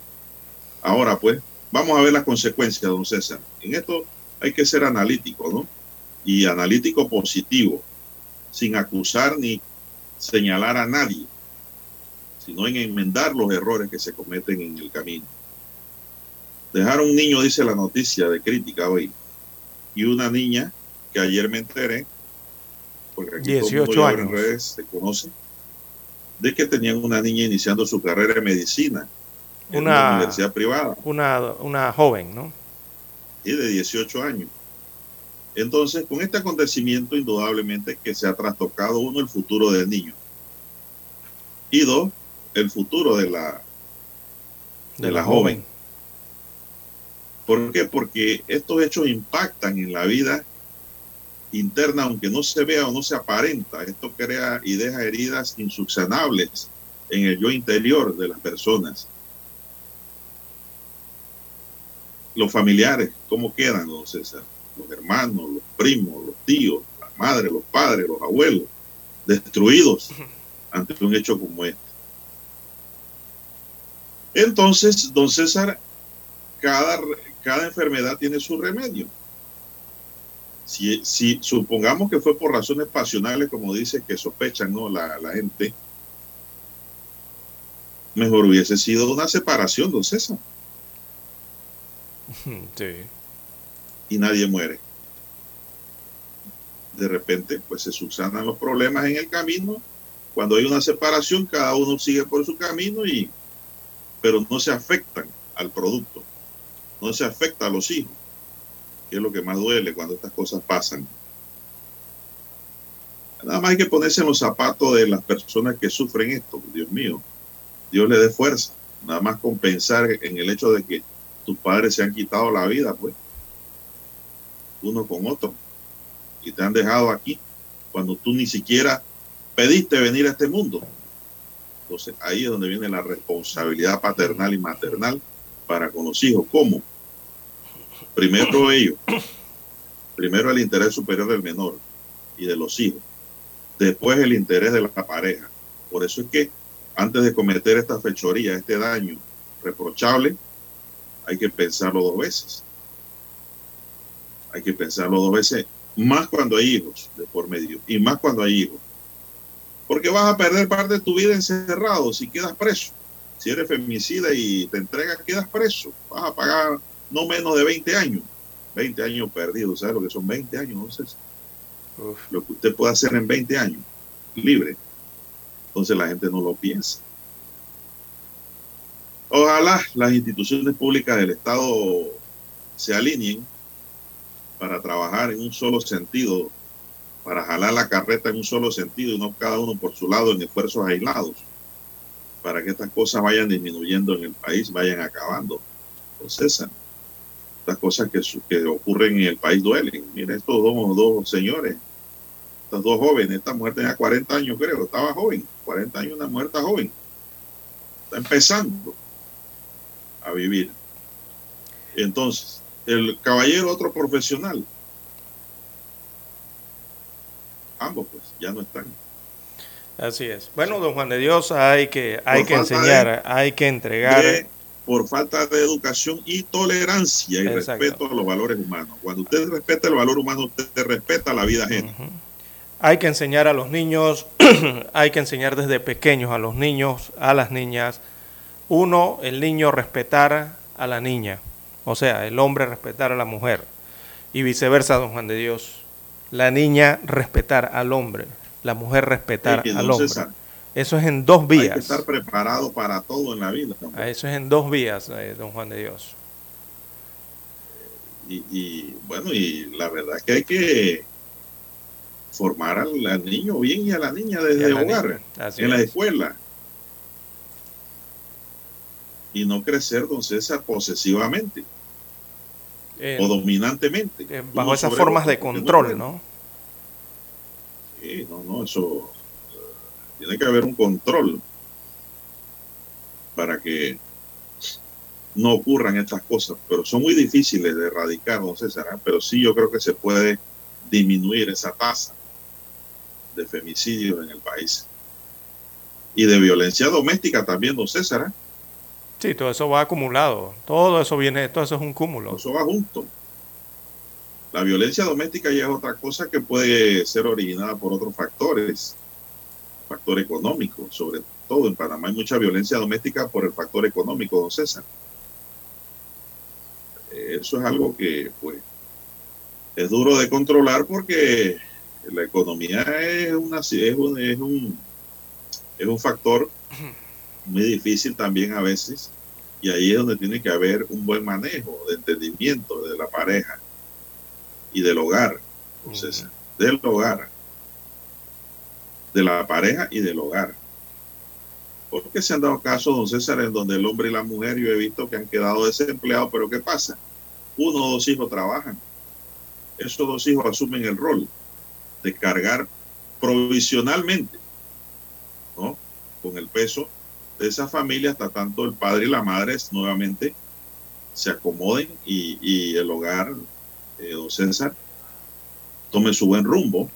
Ahora pues, vamos a ver las consecuencias, don César. En esto hay que ser analítico, ¿no? Y analítico positivo, sin acusar ni señalar a nadie, sino en enmendar los errores que se cometen en el camino. Dejar un niño, dice la noticia de crítica hoy, y una niña que ayer me enteré, porque aquí todo el mundo 18 ya en años. redes se conoce, de que tenían una niña iniciando su carrera de medicina en una Una, universidad privada una, una joven, ¿no? y de 18 años. Entonces, con este acontecimiento, indudablemente que se ha trastocado, uno, el futuro del niño. Y dos, el futuro de la, de la joven. ¿Por qué? Porque estos hechos impactan en la vida interna, aunque no se vea o no se aparenta. Esto crea y deja heridas insubsanables en el yo interior de las personas. Los familiares, ¿cómo quedan, don César? Los hermanos, los primos, los tíos, las madres, los padres, los abuelos, destruidos ante un hecho como este. Entonces, don César, cada, cada enfermedad tiene su remedio. Si, si supongamos que fue por razones pasionales, como dice que sospechan ¿no? la, la gente, mejor hubiese sido una separación, don César, Sí. y nadie muere. De repente, pues se subsanan los problemas en el camino. Cuando hay una separación, cada uno sigue por su camino y, pero no se afectan al producto, no se afecta a los hijos, que es lo que más duele cuando estas cosas pasan. Nada más hay que ponerse en los zapatos de las personas que sufren esto, Dios mío. Dios le dé fuerza. Nada más compensar en el hecho de que tus padres se han quitado la vida, pues, uno con otro, y te han dejado aquí cuando tú ni siquiera pediste venir a este mundo. Entonces ahí es donde viene la responsabilidad paternal y maternal para con los hijos. ¿Cómo? Primero ellos, primero el interés superior del menor y de los hijos. después el interés de la pareja. Por eso es que antes de cometer esta fechoría, este daño reprochable, hay que pensarlo dos veces. Hay que pensarlo dos veces, más cuando hay hijos de por medio, y más cuando hay hijos. Porque vas a perder parte de tu vida encerrado si quedas preso. Si eres femicida y te entregas, quedas preso. Vas a pagar no menos de 20 años. 20 años perdidos, ¿sabes lo que son 20 años? Entonces, lo que usted puede hacer en 20 años, libre. Entonces la gente no lo piensa. Ojalá las instituciones públicas del Estado se alineen para trabajar en un solo sentido, para jalar la carreta en un solo sentido y no cada uno por su lado en esfuerzos aislados, para que estas cosas vayan disminuyendo en el país, vayan acabando. Entonces, las cosas que, que ocurren en el país duelen. Mira, estos dos, dos señores, estas dos jóvenes, esta mujer tenía 40 años, creo, estaba joven, 40 años, una muerta joven. Está empezando a vivir. Entonces, el caballero, otro profesional. Ambos, pues, ya no están. Así es. Bueno, don Juan de Dios, hay que, hay que enseñar, hay que entregar. Por falta de educación y tolerancia y respeto a los valores humanos. Cuando usted respeta el valor humano, usted respeta la vida ajena. Hay que enseñar a los niños, hay que enseñar desde pequeños a los niños, a las niñas. Uno, el niño respetar a la niña, o sea, el hombre respetar a la mujer. Y viceversa, don Juan de Dios. La niña respetar al hombre, la mujer respetar al hombre. Eso es en dos vías. Hay que estar preparado para todo en la vida. Eso es en dos vías, eh, don Juan de Dios. Y, bueno, y la verdad es que hay que formar al, niño bien y a la niña desde el hogar, en la escuela. Y no crecer, don César, posesivamente o dominantemente. Eh, bajo esas formas de control, ¿no? Sí, no, no, eso tiene que haber un control para que no ocurran estas cosas, pero son muy difíciles de erradicar, no César, pero sí yo creo que se puede disminuir esa tasa de femicidios en el país. Y de violencia doméstica también, don César. Sí, todo eso va acumulado, todo eso viene, todo eso es un cúmulo. Eso va junto. La violencia doméstica ya es otra cosa que puede ser originada por otros factores factor económico, sobre todo en Panamá hay mucha violencia doméstica por el factor económico, don César. Eso es algo que pues es duro de controlar porque la economía es, una, es, un, es, un, es un factor muy difícil también a veces y ahí es donde tiene que haber un buen manejo de entendimiento de la pareja y del hogar, don César, del hogar de la pareja y del hogar. Porque se han dado casos, don César, en donde el hombre y la mujer, yo he visto que han quedado desempleados, pero ¿qué pasa? Uno o dos hijos trabajan. Esos dos hijos asumen el rol de cargar provisionalmente, ¿no? Con el peso de esa familia hasta tanto el padre y la madre nuevamente se acomoden y, el hogar, eh, don César, tome su buen rumbo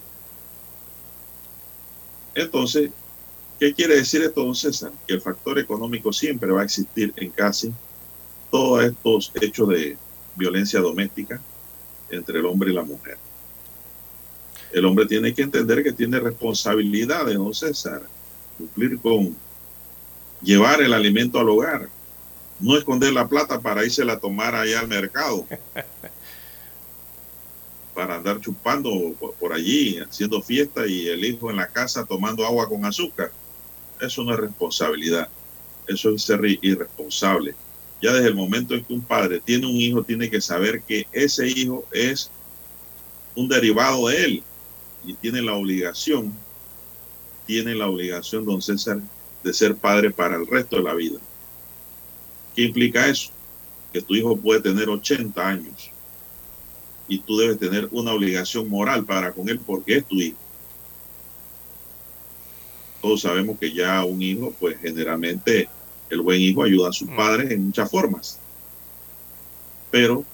entonces, ¿qué quiere decir esto, don César? Que el factor económico siempre va a existir en casi todos estos hechos de violencia doméstica entre el hombre y la mujer. El hombre tiene que entender que tiene responsabilidades, don César, cumplir con llevar el alimento al hogar, no esconder la plata para irse a tomar allá al mercado. para andar chupando por allí, haciendo fiesta y el hijo en la casa tomando agua con azúcar. Eso no es responsabilidad. Eso es ser irresponsable. Ya desde el momento en que un padre tiene un hijo, tiene que saber que ese hijo es un derivado de él y tiene la obligación, tiene la obligación, don César, de ser padre para el resto de la vida. ¿Qué implica eso? Que tu hijo puede tener 80 años y tú debes tener una obligación moral para con él porque es tu hijo. Todos sabemos que ya un hijo, pues generalmente el buen hijo ayuda a sus mm. padres en muchas formas. Pero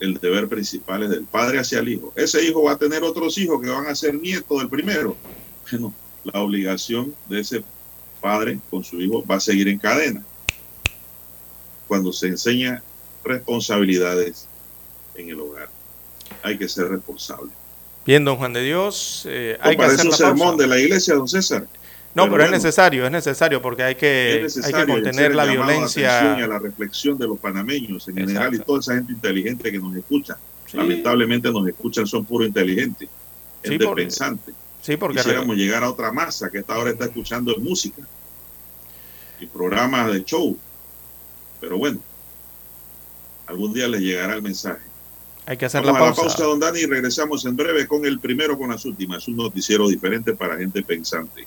el deber principal es del padre hacia el hijo. Ese hijo va a tener otros hijos que van a ser nietos del primero bueno, la obligación de ese padre con su hijo va a seguir en cadena. Cuando se enseña responsabilidades en el hogar, hay que ser responsable. Bien, don Juan de Dios, eh, hay que hacer un sermón de la iglesia, don César. No, pero, es necesario, es necesario porque hay que, hay que contener la violencia. Y a la reflexión de los panameños en general y toda esa gente inteligente que nos escucha. Lamentablemente nos escuchan, son puro inteligentes, gente pensante. Sí, porque quisiéramos llegar a otra masa que esta hora está escuchando música y programas de show. Pero bueno, algún día les llegará el mensaje. Hay que hacer la pausa. A la pausa, don Dani, y regresamos en breve con el primero con las últimas. Un noticiero diferente para gente pensante.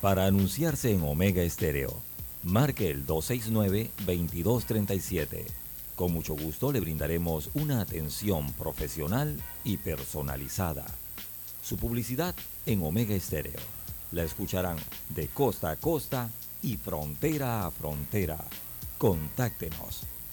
Para anunciarse en Omega Estéreo, marque el 269-2237. Con mucho gusto le brindaremos una atención profesional y personalizada. Su publicidad en Omega Estéreo. La escucharán de costa a costa y frontera a frontera. Contáctenos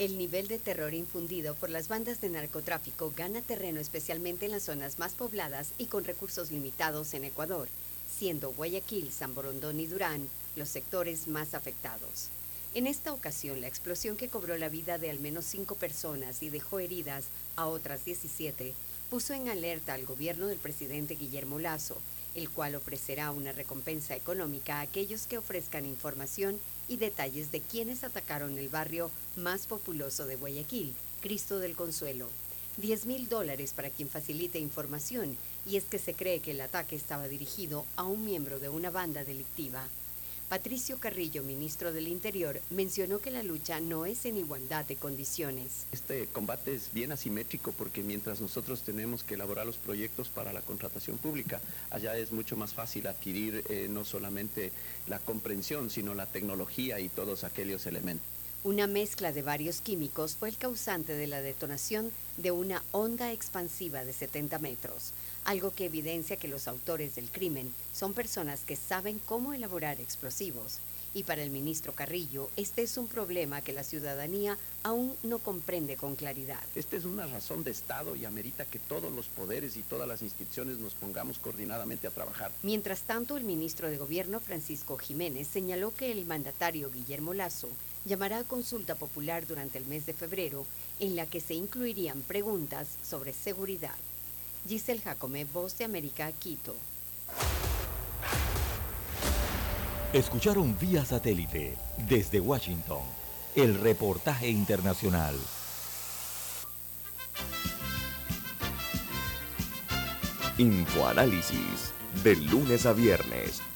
El nivel de terror infundido por las bandas de narcotráfico gana terreno especialmente en las zonas más pobladas y con recursos limitados en Ecuador, siendo Guayaquil, San Borondón y Durán los sectores más afectados. En esta ocasión, la explosión que cobró la vida de al menos cinco personas y dejó heridas a otras 17 puso en alerta al gobierno del presidente Guillermo Lazo, el cual ofrecerá una recompensa económica a aquellos que ofrezcan información y detalles de quienes atacaron el barrio más populoso de Guayaquil, Cristo del Consuelo. 10 mil dólares para quien facilite información y es que se cree que el ataque estaba dirigido a un miembro de una banda delictiva. Patricio Carrillo, ministro del Interior, mencionó que la lucha no es en igualdad de condiciones. Este combate es bien asimétrico porque mientras nosotros tenemos que elaborar los proyectos para la contratación pública, allá es mucho más fácil adquirir eh, no solamente la comprensión, sino la tecnología y todos aquellos elementos. Una mezcla de varios químicos fue el causante de la detonación de una onda expansiva de 70 metros algo que evidencia que los autores del crimen son personas que saben cómo elaborar explosivos. Y para el ministro Carrillo, este es un problema que la ciudadanía aún no comprende con claridad. Esta es una razón de Estado y amerita que todos los poderes y todas las instituciones nos pongamos coordinadamente a trabajar. Mientras tanto, el ministro de Gobierno, Francisco Jiménez, señaló que el mandatario Guillermo Lazo llamará a consulta popular durante el mes de febrero en la que se incluirían preguntas sobre seguridad. Giselle Jacome, Voz de América, Quito. Escucharon vía satélite desde Washington el reportaje internacional. Infoanálisis de lunes a viernes,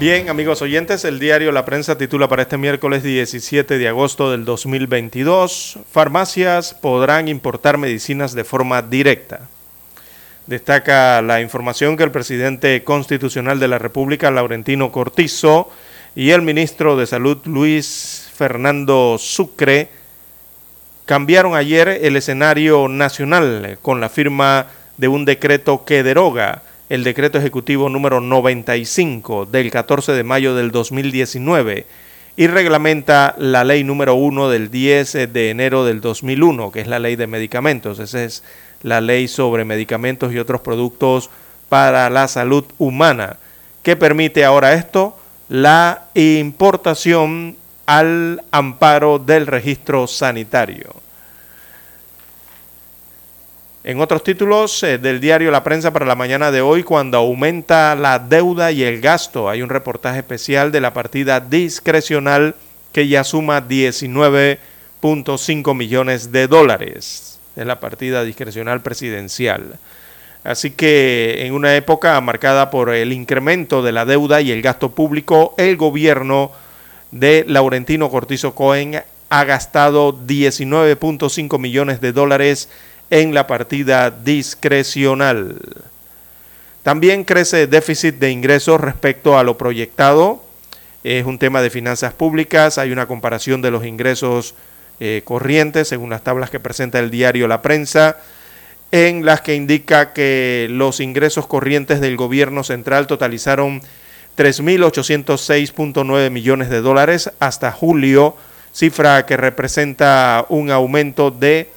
Bien, amigos oyentes, el diario La Prensa titula para este miércoles 17 de agosto del 2022, farmacias podrán importar medicinas de forma directa. Destaca la información que el presidente constitucional de la República, Laurentino Cortizo, y el ministro de Salud, Luis Fernando Sucre, cambiaron ayer el escenario nacional con la firma de un decreto que deroga el decreto ejecutivo número 95 del 14 de mayo del 2019 y reglamenta la ley número 1 del 10 de enero del 2001, que es la ley de medicamentos. Esa es la ley sobre medicamentos y otros productos para la salud humana, que permite ahora esto, la importación al amparo del registro sanitario. En otros títulos eh, del diario La Prensa para la mañana de hoy, cuando aumenta la deuda y el gasto, hay un reportaje especial de la partida discrecional que ya suma 19.5 millones de dólares. Es la partida discrecional presidencial. Así que en una época marcada por el incremento de la deuda y el gasto público, el gobierno de Laurentino Cortizo Cohen ha gastado 19.5 millones de dólares en la partida discrecional. También crece el déficit de ingresos respecto a lo proyectado. Es un tema de finanzas públicas. Hay una comparación de los ingresos eh, corrientes según las tablas que presenta el diario La Prensa, en las que indica que los ingresos corrientes del gobierno central totalizaron 3.806.9 millones de dólares hasta julio, cifra que representa un aumento de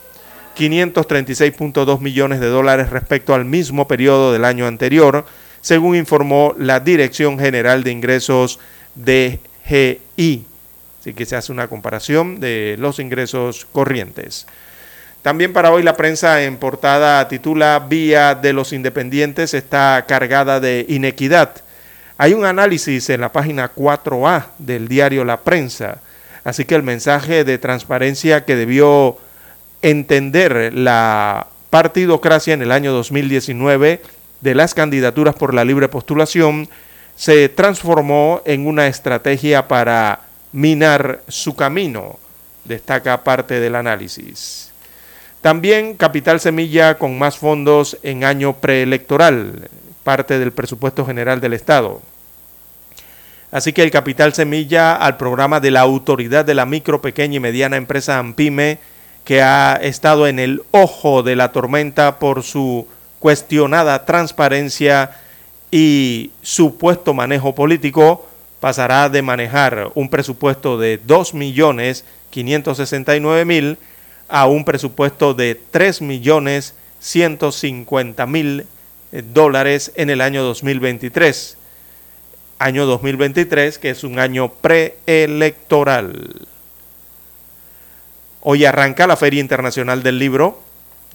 536.2 millones de dólares respecto al mismo periodo del año anterior, según informó la Dirección General de Ingresos de GI. Así que se hace una comparación de los ingresos corrientes. También para hoy la prensa en portada titula Vía de los Independientes está cargada de inequidad. Hay un análisis en la página 4A del diario La Prensa. Así que el mensaje de transparencia que debió entender la partidocracia en el año 2019 de las candidaturas por la libre postulación se transformó en una estrategia para minar su camino, destaca parte del análisis. También Capital Semilla con más fondos en año preelectoral, parte del presupuesto general del Estado. Así que el Capital Semilla al programa de la Autoridad de la Micro, Pequeña y Mediana Empresa AMPIME que ha estado en el ojo de la tormenta por su cuestionada transparencia y supuesto manejo político, pasará de manejar un presupuesto de 2.569.000 a un presupuesto de 3.150.000 dólares en el año 2023. Año 2023 que es un año preelectoral. Hoy arranca la Feria Internacional del Libro.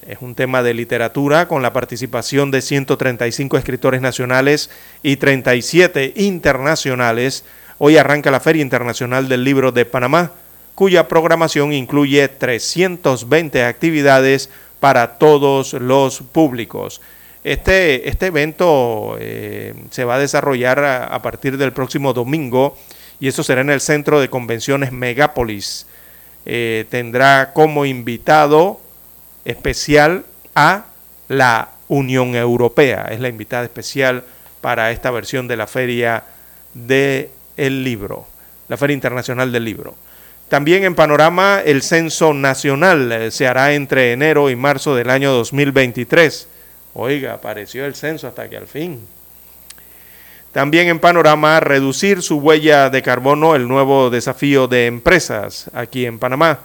Es un tema de literatura con la participación de 135 escritores nacionales y 37 internacionales. Hoy arranca la Feria Internacional del Libro de Panamá, cuya programación incluye 320 actividades para todos los públicos. Este, este evento eh, se va a desarrollar a, a partir del próximo domingo y eso será en el Centro de Convenciones Megápolis eh, tendrá como invitado especial a la Unión Europea. Es la invitada especial para esta versión de la Feria del Libro, la Feria Internacional del Libro. También en panorama, el censo nacional eh, se hará entre enero y marzo del año 2023. Oiga, apareció el censo hasta que al fin. También en panorama, reducir su huella de carbono, el nuevo desafío de empresas aquí en Panamá.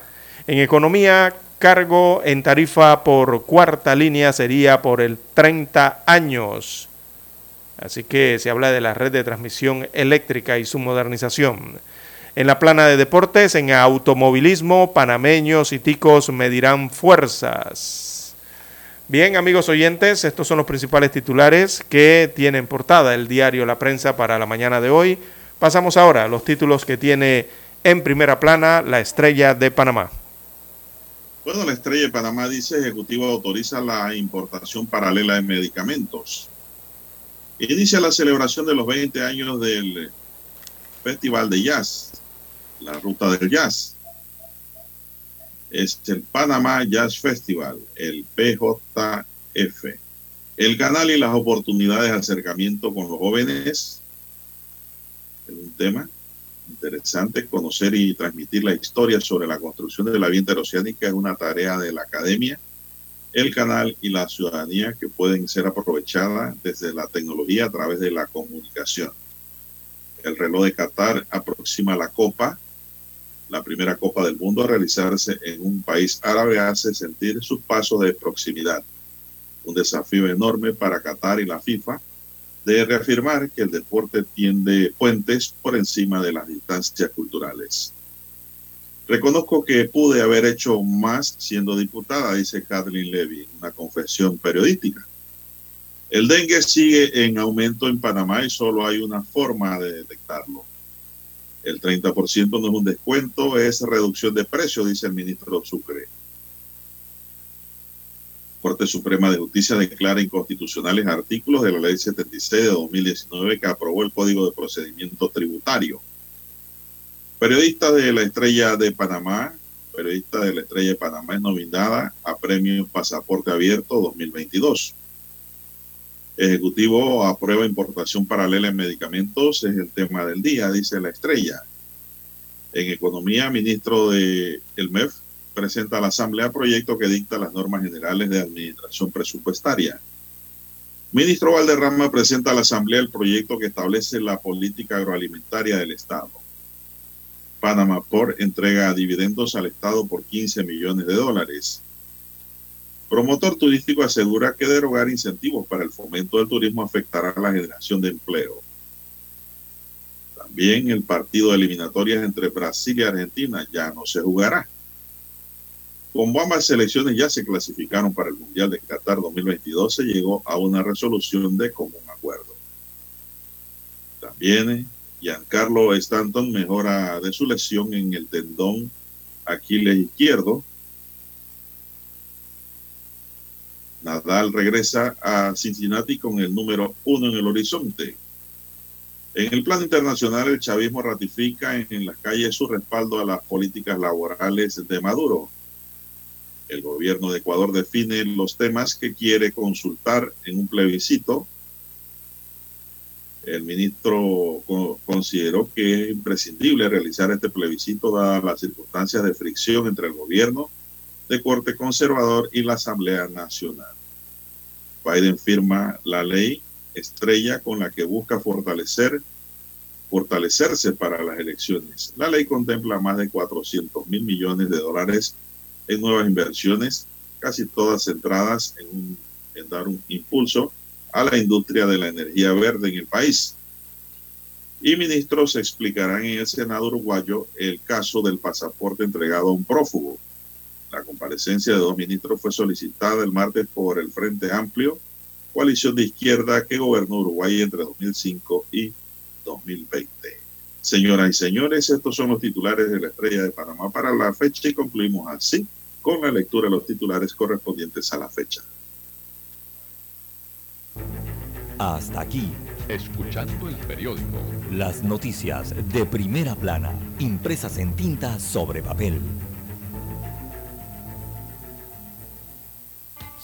En economía, cargo en tarifa por cuarta línea sería por el 30 años. Así que se habla de la red de transmisión eléctrica y su modernización. En la plana de deportes, en automovilismo, panameños y ticos medirán fuerzas. Bien, amigos oyentes, estos son los principales titulares que tienen portada el diario La Prensa para la mañana de hoy. Pasamos ahora a los títulos que tiene en primera plana la estrella de Panamá. Bueno, la estrella de Panamá dice, Ejecutivo autoriza la importación paralela de medicamentos. Inicia la celebración de los 20 años del Festival de Jazz, la ruta del jazz. Es el Panamá Jazz Festival, el PJF. El canal y las oportunidades de acercamiento con los jóvenes es un tema interesante. Conocer y transmitir la historia sobre la construcción de la vía interoceánica es una tarea de la academia, el canal y la ciudadanía que pueden ser aprovechadas desde la tecnología a través de la comunicación. El reloj de Qatar aproxima la Copa, la primera Copa del Mundo a realizarse en un país árabe hace sentir sus pasos de proximidad. Un desafío enorme para Qatar y la FIFA de reafirmar que el deporte tiende puentes por encima de las distancias culturales. Reconozco que pude haber hecho más siendo diputada, dice Kathleen Levy una confesión periodística. El dengue sigue en aumento en Panamá y solo hay una forma de detectarlo. El 30% no es un descuento, es reducción de precio, dice el ministro Sucre. Corte Suprema de Justicia declara inconstitucionales artículos de la Ley 76 de 2019 que aprobó el Código de Procedimiento Tributario. Periodista de la Estrella de Panamá, periodista de la Estrella de Panamá es nominada a Premio Pasaporte Abierto 2022. Ejecutivo aprueba importación paralela en medicamentos, es el tema del día, dice la Estrella. En Economía, ministro de MEF presenta a la Asamblea proyecto que dicta las normas generales de administración presupuestaria. Ministro Valderrama presenta a la Asamblea el proyecto que establece la política agroalimentaria del Estado. Panamá por entrega dividendos al Estado por 15 millones de dólares. Promotor turístico asegura que derogar incentivos para el fomento del turismo afectará a la generación de empleo. También el partido de eliminatorias entre Brasil y Argentina ya no se jugará. Como ambas selecciones ya se clasificaron para el Mundial de Qatar 2022, se llegó a una resolución de común acuerdo. También Giancarlo Stanton mejora de su lesión en el tendón Aquiles izquierdo. Nadal regresa a Cincinnati con el número uno en el horizonte. En el plano internacional, el chavismo ratifica en las calles su respaldo a las políticas laborales de Maduro. El gobierno de Ecuador define los temas que quiere consultar en un plebiscito. El ministro consideró que es imprescindible realizar este plebiscito dadas las circunstancias de fricción entre el gobierno de corte conservador y la Asamblea Nacional. Biden firma la ley estrella con la que busca fortalecer fortalecerse para las elecciones. La ley contempla más de 400 mil millones de dólares en nuevas inversiones, casi todas centradas en, en dar un impulso a la industria de la energía verde en el país. Y ministros explicarán en el Senado uruguayo el caso del pasaporte entregado a un prófugo. La comparecencia de dos ministros fue solicitada el martes por el Frente Amplio, coalición de izquierda que gobernó Uruguay entre 2005 y 2020. Señoras y señores, estos son los titulares de la Estrella de Panamá para la fecha y concluimos así con la lectura de los titulares correspondientes a la fecha. Hasta aquí, escuchando el periódico. Las noticias de primera plana, impresas en tinta sobre papel.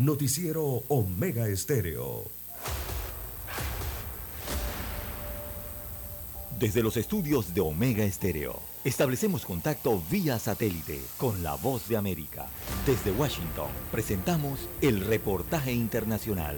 Noticiero Omega Estéreo. Desde los estudios de Omega Estéreo, establecemos contacto vía satélite con la voz de América. Desde Washington, presentamos el reportaje internacional.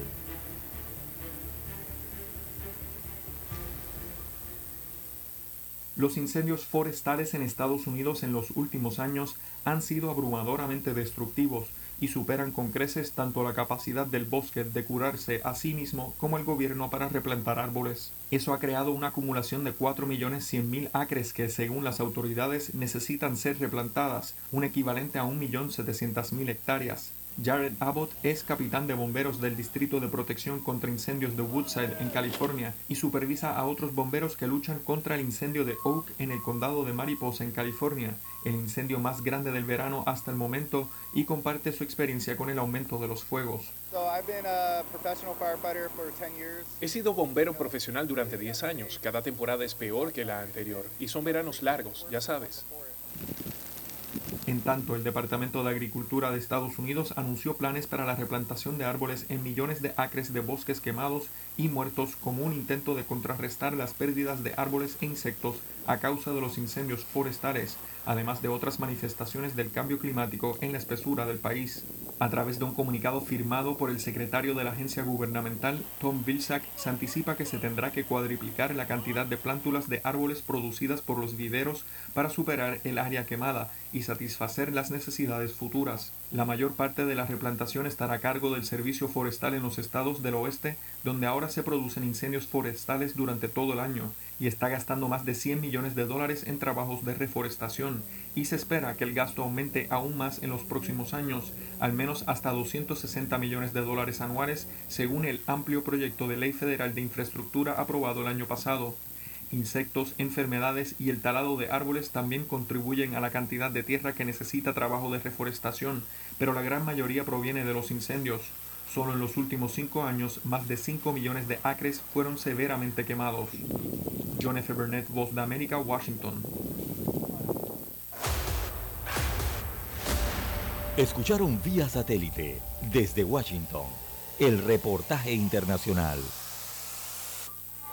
Los incendios forestales en Estados Unidos en los últimos años han sido abrumadoramente destructivos y superan con creces tanto la capacidad del bosque de curarse a sí mismo como el gobierno para replantar árboles. Eso ha creado una acumulación de 4.100.000 acres que, según las autoridades, necesitan ser replantadas, un equivalente a 1.700.000 hectáreas. Jared Abbott es capitán de bomberos del Distrito de Protección contra Incendios de Woodside en California y supervisa a otros bomberos que luchan contra el incendio de Oak en el condado de Mariposa en California, el incendio más grande del verano hasta el momento, y comparte su experiencia con el aumento de los fuegos. He sido bombero profesional durante 10 años. Cada temporada es peor que la anterior y son veranos largos, ya sabes. En tanto, el Departamento de Agricultura de Estados Unidos anunció planes para la replantación de árboles en millones de acres de bosques quemados y muertos como un intento de contrarrestar las pérdidas de árboles e insectos a causa de los incendios forestales, además de otras manifestaciones del cambio climático en la espesura del país. A través de un comunicado firmado por el secretario de la agencia gubernamental, Tom Vilsack, se anticipa que se tendrá que cuadriplicar la cantidad de plántulas de árboles producidas por los viveros para superar el área quemada y satisfacer las necesidades futuras. La mayor parte de la replantación estará a cargo del Servicio Forestal en los estados del oeste, donde ahora se producen incendios forestales durante todo el año, y está gastando más de 100 millones de dólares en trabajos de reforestación, y se espera que el gasto aumente aún más en los próximos años, al menos hasta 260 millones de dólares anuales, según el amplio proyecto de ley federal de infraestructura aprobado el año pasado. Insectos, enfermedades y el talado de árboles también contribuyen a la cantidad de tierra que necesita trabajo de reforestación, pero la gran mayoría proviene de los incendios. Solo en los últimos cinco años, más de 5 millones de acres fueron severamente quemados. John F. Burnett, Voz de América, Washington. Escucharon vía satélite desde Washington el reportaje internacional.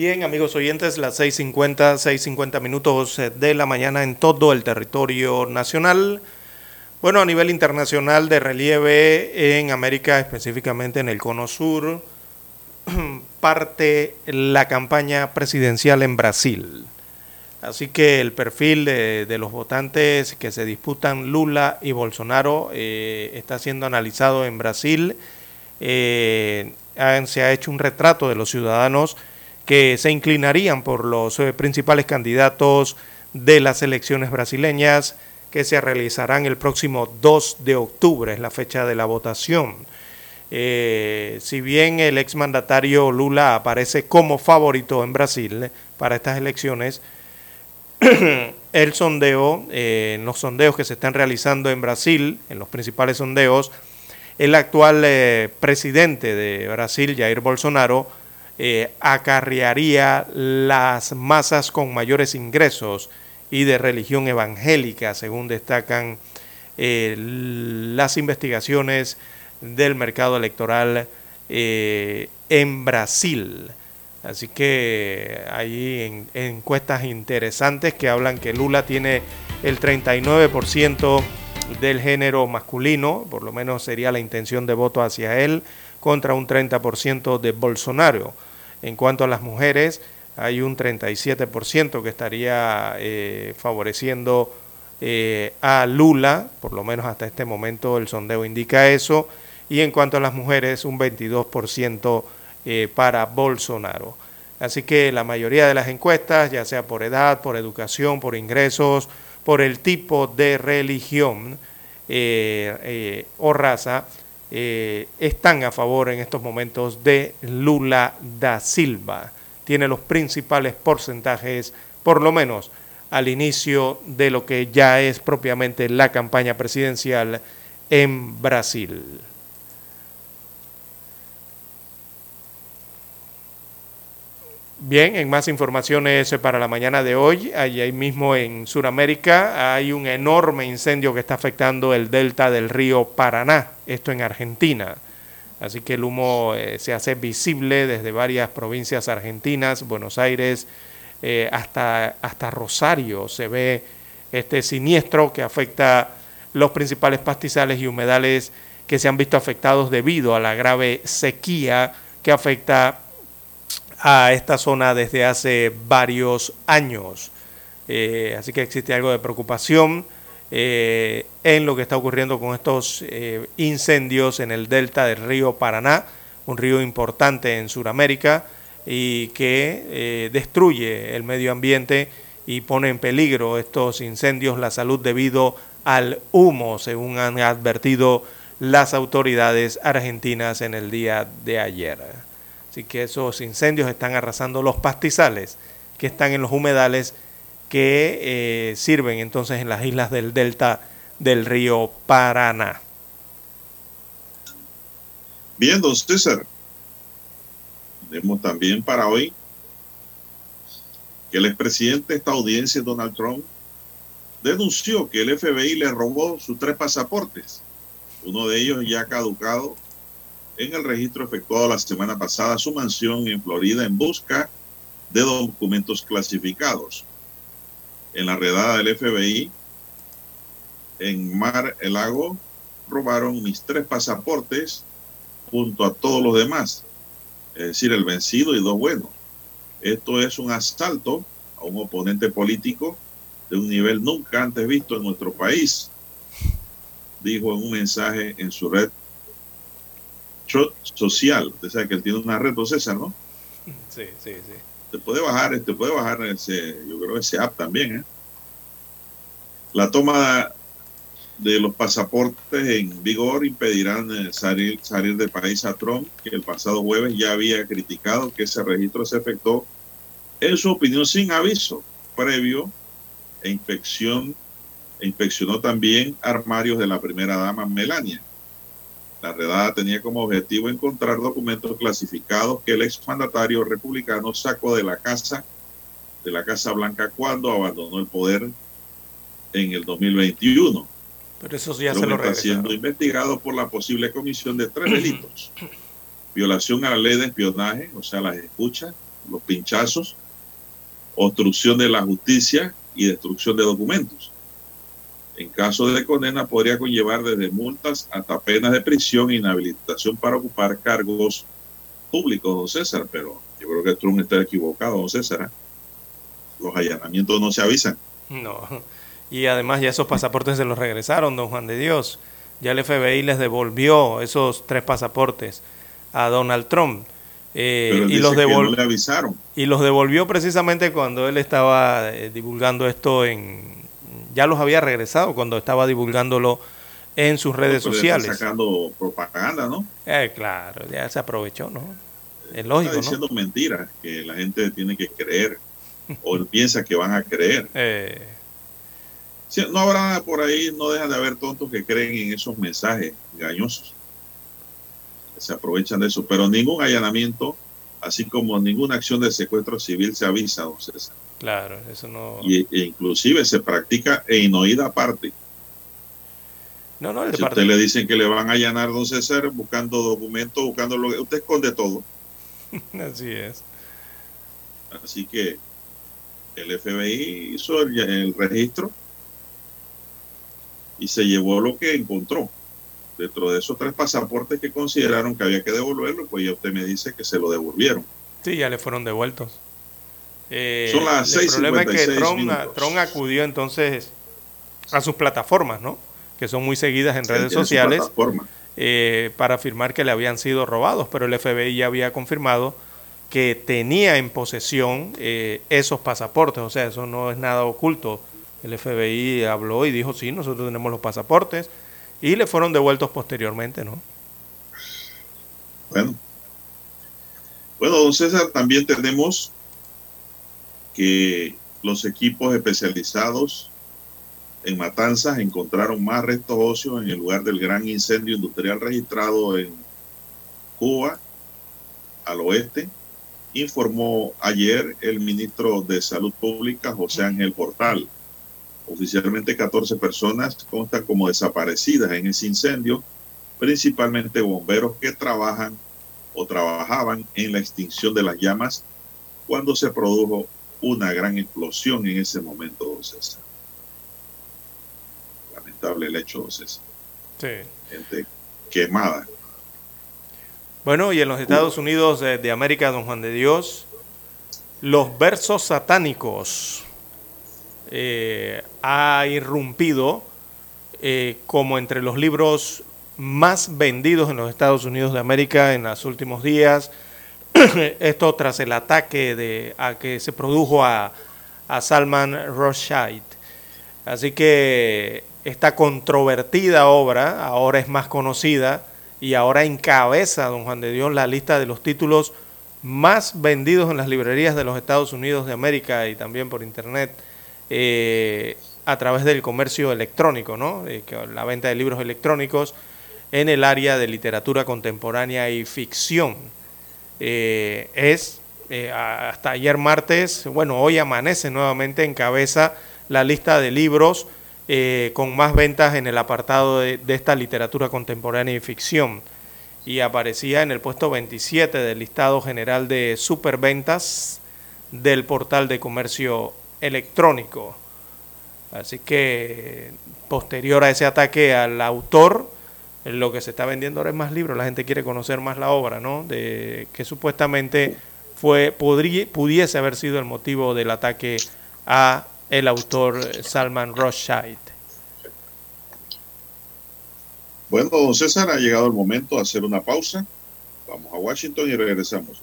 Bien, amigos oyentes, las 6.50, 6.50 minutos eh, de la mañana en todo el territorio nacional. Bueno, a nivel internacional de relieve en América, específicamente en el Cono Sur, parte la campaña presidencial en Brasil. Así que el perfil de, los votantes que se disputan Lula y Bolsonaro eh, está siendo analizado en Brasil. Eh, se ha hecho un retrato de los ciudadanos que se inclinarían por los eh, principales candidatos de las elecciones brasileñas que se realizarán el próximo 2 de octubre, es la fecha de la votación. Eh, si bien el exmandatario Lula aparece como favorito en Brasil eh, para estas elecciones, el sondeo, en los sondeos que se están realizando en Brasil, en los principales sondeos, el actual eh, presidente de Brasil, Jair Bolsonaro, eh, acarrearía las masas con mayores ingresos y de religión evangélica, según destacan eh, las investigaciones del mercado electoral en Brasil. Así que hay encuestas interesantes que hablan que Lula tiene el 39% del género masculino, por lo menos sería la intención de voto hacia él, contra un 30% de Bolsonaro. En cuanto a las mujeres, hay un 37% que estaría eh, favoreciendo eh, a Lula, por lo menos hasta este momento el sondeo indica eso, y en cuanto a las mujeres, un 22% eh, para Bolsonaro. Así que la mayoría de las encuestas, ya sea por edad, por educación, por ingresos, por el tipo de religión o raza, eh, están a favor en estos momentos de Lula da Silva. Tiene los principales porcentajes, por lo menos al inicio de lo que ya es propiamente la campaña presidencial en Brasil. Bien, en más informaciones para la mañana de hoy, ahí mismo en Sudamérica hay un enorme incendio que está afectando el delta del río Paraná, esto en Argentina. Así que el humo eh, se hace visible desde varias provincias argentinas, Buenos Aires, eh, hasta, hasta Rosario. Se ve este siniestro que afecta los principales pastizales y humedales que se han visto afectados debido a la grave sequía que afecta a esta zona desde hace varios años. Eh, así que existe algo de preocupación eh, en lo que está ocurriendo con estos eh, incendios en el delta del río Paraná, un río importante en Sudamérica y que destruye el medio ambiente y pone en peligro estos incendios la salud debido al humo, según han advertido las autoridades argentinas en el día de ayer. Así que esos incendios están arrasando los pastizales que están en los humedales que eh, sirven entonces en las islas del delta del río Paraná. Bien, don César. Tenemos también para hoy que el expresidente estadounidense Donald Trump denunció que el FBI le robó sus tres pasaportes. Uno de ellos ya caducado en el registro efectuado la semana pasada a su mansión en Florida en busca de documentos clasificados. En la redada del FBI en Mar el Lago robaron mis tres pasaportes junto a todos los demás, es decir, el vencido y dos buenos. Esto es un asalto a un oponente político de un nivel nunca antes visto en nuestro país, dijo en un mensaje en su red social. Usted sabe que él tiene una red, César, ¿no? Sí, sí, sí. Te puede bajar, te puede bajar ese, yo creo ese app también, ¿eh? La toma de los pasaportes en vigor impedirán eh, salir, salir del país a Trump, que el pasado jueves ya había criticado que ese registro se efectuó, en su opinión, sin aviso previo e inspección, e inspeccionó también armarios de la primera dama Melania. La redada tenía como objetivo encontrar documentos clasificados que el exmandatario republicano sacó de la casa de la Casa Blanca cuando abandonó el poder en el 2021. Pero eso ya se lo está siendo investigado por la posible comisión de tres delitos. Violación a la ley de espionaje, o sea, las escuchas, los pinchazos, obstrucción de la justicia y destrucción de documentos. En caso de condena podría conllevar desde multas hasta penas de prisión e inhabilitación para ocupar cargos públicos, don César, pero yo creo que Trump está equivocado, don César. ¿eh? Los allanamientos no se avisan. No, y además ya esos pasaportes se los regresaron, don Juan de Dios. Ya el FBI les devolvió esos tres pasaportes a Donald Trump. Eh, y los devolvió. le avisaron. Y los devolvió precisamente cuando él estaba eh, divulgando esto en, ya los había regresado cuando estaba divulgándolo en sus redes sociales. sacando propaganda, ¿no? Eh, claro, ya se aprovechó, ¿no? Es lógico, está diciendo mentiras que la gente tiene que creer o piensa que van a creer. Eh. no habrá por ahí, no dejan de haber tontos que creen en esos mensajes engañosos. Se aprovechan de eso, pero ningún allanamiento, así como ninguna acción de secuestro civil se avisa, don César. Claro, eso no... Y, e inclusive se practica en oída aparte. No, no, el si usted le dicen que le van a allanar, don César, buscando documentos, buscando lo que... Usted esconde todo. Así es. Así que el FBI hizo el, el registro y se llevó lo que encontró. Dentro de esos tres pasaportes que consideraron que había que devolverlo, pues ya usted me dice que se lo devolvieron. Sí, ya le fueron devueltos. Eh, Son las el problema es que 6:56 Trump, minutos. Trump acudió entonces a sus plataformas, ¿no? Que son muy seguidas en Sí, redes sociales eh, para afirmar que le habían sido robados, pero el FBI ya había confirmado que tenía en posesión eh, esos pasaportes, o sea, eso no es nada oculto. El FBI habló y dijo, sí, nosotros tenemos los pasaportes y le fueron devueltos posteriormente, ¿no? Bueno. Bueno, don César, también tenemos que los equipos especializados en matanzas encontraron más restos óseos en el lugar del gran incendio industrial registrado en Cuba, al oeste, informó ayer el ministro de Salud Pública, José Ángel Portal. Oficialmente 14 personas constan como desaparecidas en ese incendio, principalmente bomberos que trabajan o trabajaban en la extinción de las llamas cuando se produjo una gran explosión en ese momento, don César. Lamentable el hecho, don César. Sí. Gente quemada. Bueno, y en los Estados Unidos de, de América, don Juan de Dios, los versos satánicos eh, ha irrumpido eh, como entre los libros más vendidos en los Estados Unidos de América en los últimos días. Esto tras el ataque a que se produjo a, a Salman Rushdie. Así que esta controvertida obra ahora es más conocida y ahora encabeza, don Juan de Dios, la lista de los títulos más vendidos en las librerías de los Estados Unidos de América y también por internet eh, a través del comercio electrónico, ¿no? Eh, la venta de libros electrónicos en el área de literatura contemporánea y ficción. Eh, es hasta ayer martes, bueno, hoy amanece nuevamente encabeza la lista de libros con más ventas en el apartado de, de, esta literatura contemporánea y ficción. Y aparecía en el puesto 27 del listado general de superventas del portal de comercio electrónico. Así que posterior a ese ataque al autor, lo que se está vendiendo ahora es más libros, la gente quiere conocer más la obra, ¿no? De que supuestamente fue podría, pudiese haber sido el motivo del ataque a el autor Salman Rushdie. Bueno, don César, ha llegado el momento de hacer una pausa. Vamos a Washington y regresamos.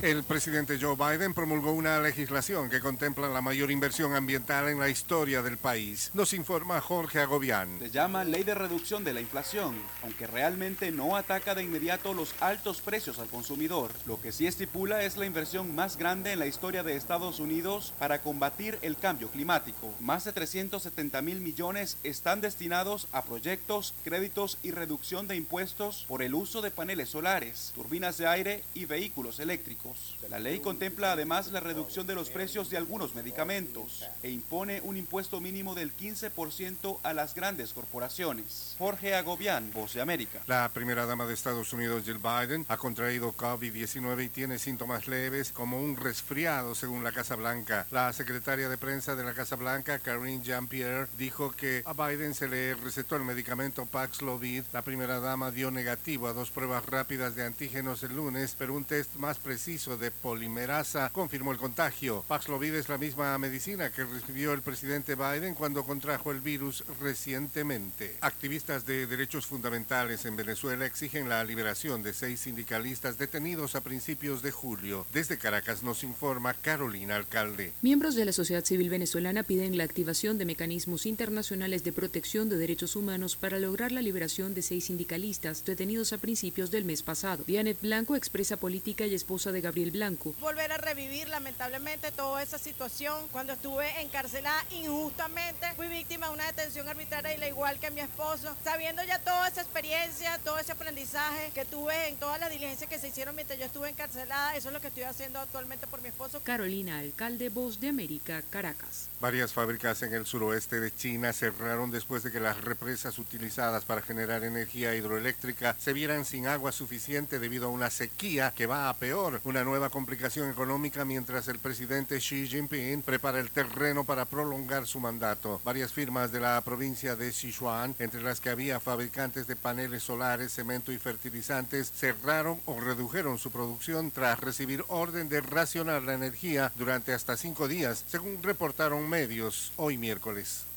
El presidente Joe Biden promulgó una legislación que contempla la mayor inversión ambiental en la historia del país. Nos informa Jorge Agobián. Se llama Ley de Reducción de la Inflación, aunque realmente no ataca de inmediato los altos precios al consumidor. Lo que sí estipula es la inversión más grande en la historia de Estados Unidos para combatir el cambio climático. Más de 370 mil millones están destinados a proyectos, créditos y reducción de impuestos por el uso de paneles solares, turbinas de aire y vehículos eléctricos. La ley contempla además la reducción de los precios de algunos medicamentos e impone un impuesto mínimo del 15% a las grandes corporaciones. Jorge Agobián, Voz de América. La primera dama de Estados Unidos, Jill Biden, ha contraído COVID-19 y tiene síntomas leves como un resfriado, según la Casa Blanca. La secretaria de prensa de la Casa Blanca, Karine Jean-Pierre, dijo que a Biden se le recetó el medicamento Paxlovid. La primera dama dio negativo a dos pruebas rápidas de antígenos el lunes, pero un test más preciso de polimerasa confirmó el contagio. Paxlovid es la misma medicina que recibió el presidente Biden cuando contrajo el virus recientemente. Activistas de derechos fundamentales en Venezuela exigen la liberación de seis sindicalistas detenidos a principios de julio. Desde Caracas nos informa Carolina Alcalde. Miembros de la sociedad civil venezolana piden la activación de mecanismos internacionales de protección de derechos humanos para lograr la liberación de seis sindicalistas detenidos a principios del mes pasado. Dianet Blanco, expresa política y esposa de Gabriel Blanco. Volver a revivir lamentablemente toda esa situación cuando estuve encarcelada injustamente, fui víctima de una detención arbitraria y la igual que mi esposo, sabiendo ya toda esa experiencia, todo ese aprendizaje que tuve en todas las diligencias que se hicieron mientras yo estuve encarcelada, eso es lo que estoy haciendo actualmente por mi esposo. Carolina Alcalde, Voz de América, Caracas. Varias fábricas en el suroeste de China cerraron después de que las represas utilizadas para generar energía hidroeléctrica se vieran sin agua suficiente debido a una sequía que va a peor, una nueva complicación económica mientras el presidente Xi Jinping prepara el terreno para prolongar su mandato. Varias firmas de la provincia de Sichuan, entre las que había fabricantes de paneles solares, cemento y fertilizantes, cerraron o redujeron su producción tras recibir orden de racionar la energía durante hasta cinco días, según reportaron medios hoy miércoles.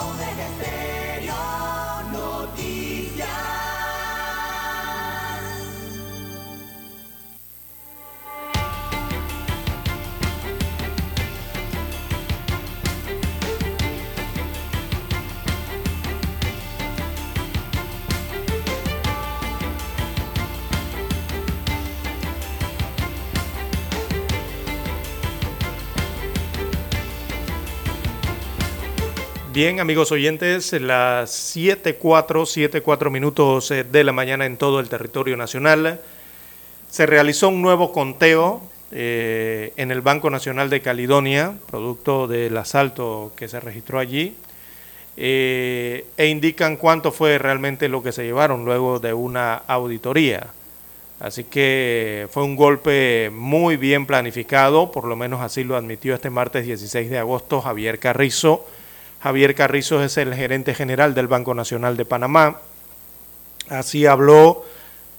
Omega Estéreo Noticias. Bien, amigos oyentes, las 7.4, 7.4 minutos eh, de la mañana en todo el territorio nacional. Se realizó un nuevo conteo eh, en el Banco Nacional de Caledonia, producto del asalto que se registró allí, eh, e indican cuánto fue realmente lo que se llevaron luego de una auditoría. Así que fue un golpe muy bien planificado, por lo menos así lo admitió este martes 16 de agosto Javier Carrizo Javier Carrizo es el gerente general del Banco Nacional de Panamá. Así habló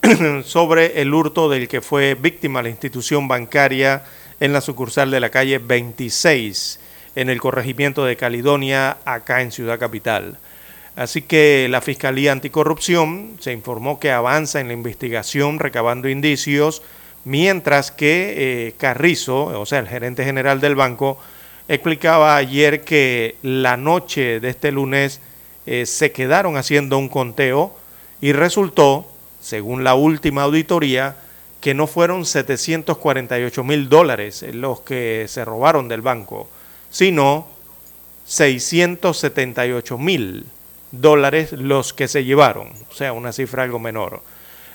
sobre el hurto del que fue víctima la institución bancaria en la sucursal de la calle 26 en el corregimiento de Caledonia, acá en Ciudad Capital. Así que la Fiscalía Anticorrupción se informó que avanza en la investigación recabando indicios, mientras que eh, Carrizo, o sea, el gerente general del banco, explicaba ayer que la noche de este lunes eh, se quedaron haciendo un conteo y resultó, según la última auditoría, que no fueron 748 mil dólares los que se robaron del banco, sino 678 mil dólares los que se llevaron, o sea, una cifra algo menor.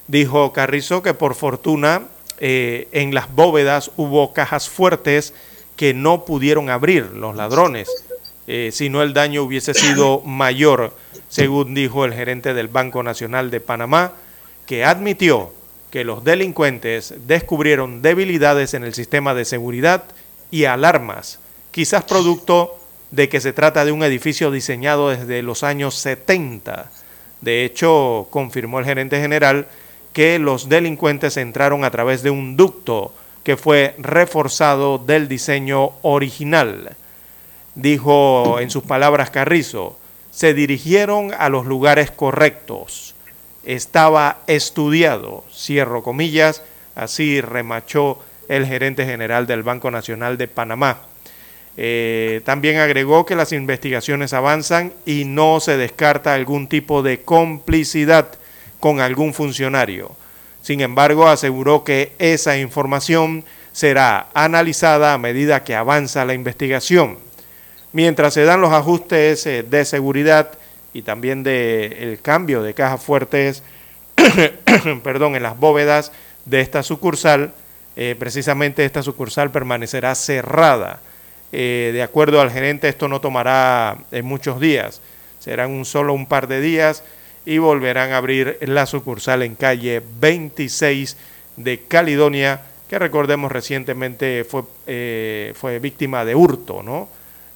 Dijo Carrizo que por fortuna eh, en las bóvedas hubo cajas fuertes que no pudieron abrir los ladrones, eh, si no el daño hubiese sido mayor, según dijo el gerente del Banco Nacional de Panamá, que admitió que los delincuentes descubrieron debilidades en el sistema de seguridad y alarmas, quizás producto de que se trata de un edificio diseñado desde los años 70. De hecho, confirmó el gerente general que los delincuentes entraron a través de un ducto que fue reforzado del diseño original. Dijo en sus palabras Carrizo, se dirigieron a los lugares correctos. Estaba estudiado, cierro comillas, así remachó el gerente general del Banco Nacional de Panamá. Eh, también agregó que las investigaciones avanzan y no se descarta algún tipo de complicidad con algún funcionario. Sin embargo, aseguró que esa información será analizada a medida que avanza la investigación. Mientras se dan los ajustes eh, de seguridad y también del el cambio de cajas fuertes perdón, en las bóvedas de esta sucursal, eh, precisamente esta sucursal permanecerá cerrada eh, de acuerdo al gerente, esto no tomará en muchos días, serán solo un par de días y volverán a abrir la sucursal en calle 26 de Caledonia, que recordemos recientemente fue, eh, fue víctima de hurto, ¿no?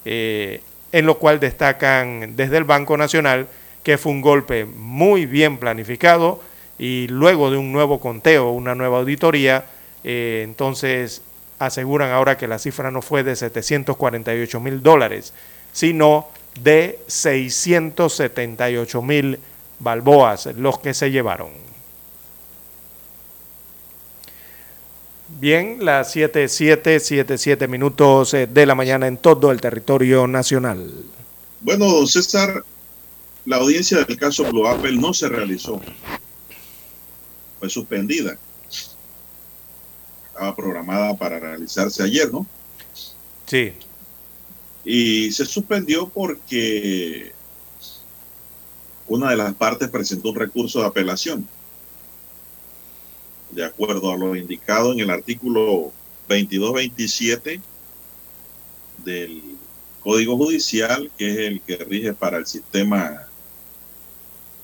en lo cual destacan desde el Banco Nacional que fue un golpe muy bien planificado y luego de un nuevo conteo, una nueva auditoría, entonces aseguran ahora que la cifra no fue de 748 mil dólares, sino de 678 mil balboas los que se llevaron. Bien, las 7, 7, 7, 7 minutos eh, de la mañana en todo el territorio nacional. Bueno, don César, la audiencia del caso Blue Apple no se realizó. Fue suspendida estaba programada para realizarse ayer, ¿no? Sí. Y se suspendió porque una de las partes presentó un recurso de apelación. De acuerdo a lo indicado en el artículo 2227 del Código Judicial, que es el que rige para el sistema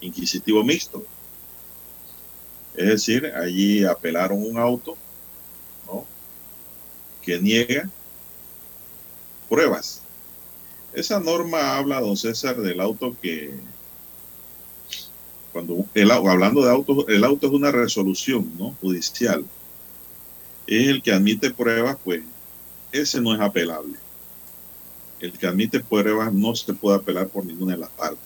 inquisitivo mixto. Es decir, allí apelaron un auto que niega pruebas. Esa norma habla, don César, del auto que, cuando el, hablando de auto, el auto es una resolución ¿no? judicial. Es el que admite pruebas, pues ese no es apelable. El que admite pruebas no se puede apelar por ninguna de las partes.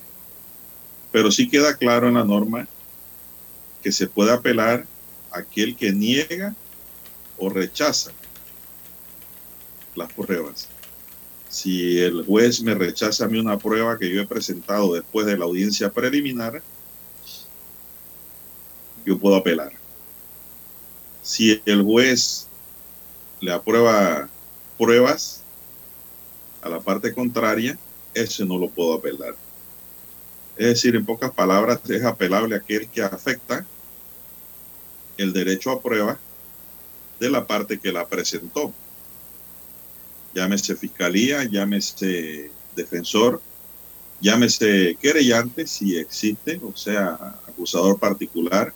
Pero sí queda claro en la norma que se puede apelar aquel que niega o rechaza las pruebas. Si el juez me rechaza a mí una prueba que yo he presentado después de la audiencia preliminar, yo puedo apelar. Si el juez le aprueba pruebas a la parte contraria, ese no lo puedo apelar. Es decir, en pocas palabras, es apelable aquel que afecta el derecho a prueba de la parte que la presentó llámese fiscalía, llámese defensor, llámese querellante si existe, o sea, acusador particular,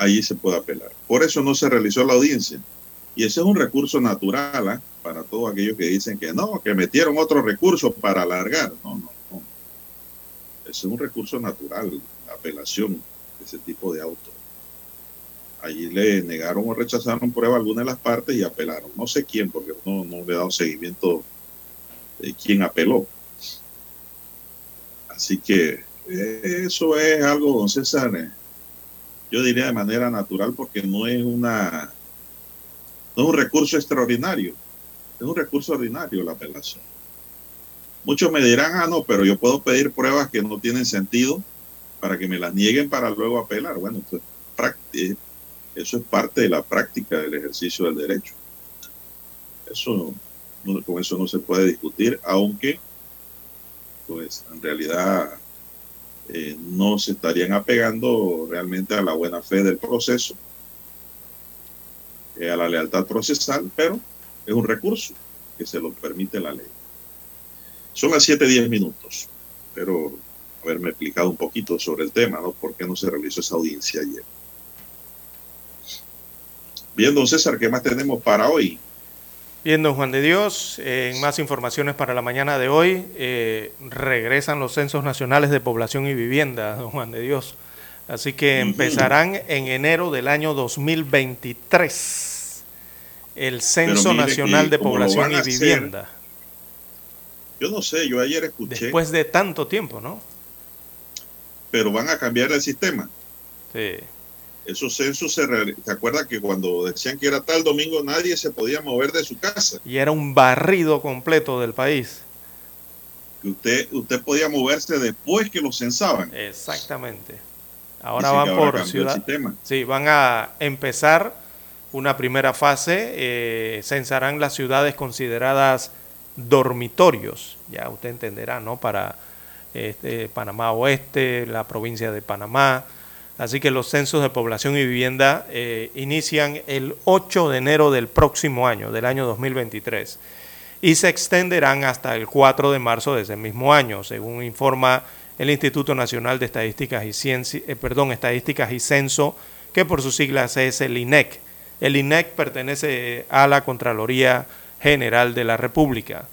allí se puede apelar. Por eso no se realizó la audiencia. Y ese es un recurso natural ¿ah? para todos aquellos que dicen que no, que metieron otro recurso para alargar. No, no, no. Ese es un recurso natural, la apelación ese tipo de auto. Allí le negaron o rechazaron prueba alguna de las partes y apelaron. No sé quién, porque no, no le he dado seguimiento de quién apeló. Así que eh, eso es algo, don César, eh, yo diría de manera natural porque no es una no es un recurso extraordinario, es un recurso ordinario la apelación. Muchos me dirán, ah, no, pero yo puedo pedir pruebas que no tienen sentido para que me las nieguen para luego apelar. Bueno, es eso es parte de la práctica del ejercicio del derecho. Eso, con eso no se puede discutir, aunque, pues, en realidad eh, no se estarían apegando realmente a la buena fe del proceso, eh, a la lealtad procesal, pero es un recurso que se lo permite la ley. Son las 7:10 minutos. Espero haberme explicado un poquito sobre el tema, ¿no? ¿Por qué no se realizó esa audiencia ayer? Bien, don César, ¿qué más tenemos para hoy? Bien, don Juan de Dios, eh, en más informaciones para la mañana de hoy, eh, regresan los censos nacionales de población y vivienda, don Juan de Dios. Así que empezarán en enero del año 2023 el Censo Nacional que de Población y hacer, Vivienda. Yo no sé, yo ayer escuché, Después de tanto tiempo, ¿no? pero van a cambiar el sistema. Sí. Esos censos se, reali- ¿se acuerda que cuando decían que era tal domingo nadie se podía mover de su casa? Y era un barrido completo del país. Que usted, usted podía moverse después que lo censaban. Exactamente. Ahora van ahora por ciudad. Sí, van a empezar una primera fase. eh, censarán las ciudades consideradas dormitorios. Ya usted entenderá, ¿no? Para este, Panamá Oeste, la provincia de Panamá. Así que los censos de población y vivienda eh, inician el 8 de enero del próximo año, del año 2023 y se extenderán hasta el 4 de marzo de ese mismo año, según informa el Instituto Nacional de Estadísticas y eh, perdón, Estadísticas y Censo, que por sus siglas es el INEC. El INEC pertenece a la Contraloría General de la República.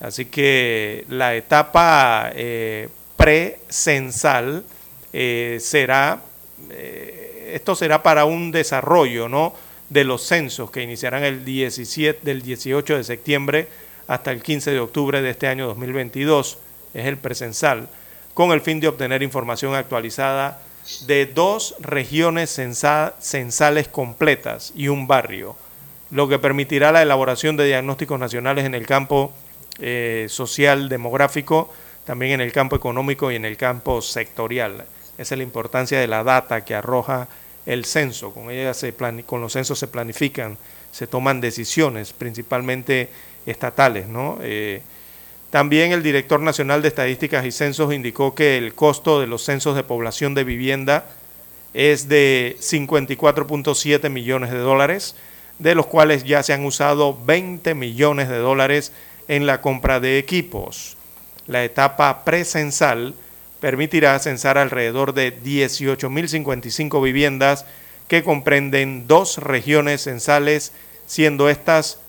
Así que la etapa eh, precensal eh, será, eh, esto será para un desarrollo ¿no? de los censos que iniciarán el 17, del 18 de septiembre hasta el 15 de octubre de este año 2022, es el precensal, con el fin de obtener información actualizada de dos regiones censa- censales completas y un barrio, lo que permitirá la elaboración de diagnósticos nacionales en el campo eh, social demográfico, también en el campo económico y en el campo sectorial. Esa es la importancia de la data que arroja el censo. Con ella se con los censos se planifican, se toman decisiones, principalmente estatales, ¿no? Eh, también el director nacional de estadísticas y censos indicó que el costo de los censos de población de vivienda es de 54.7 millones de dólares, de los cuales ya se han usado 20 millones de dólares en la compra de equipos. La etapa precensal permitirá censar alrededor de 18.055 viviendas que comprenden dos regiones censales, siendo estas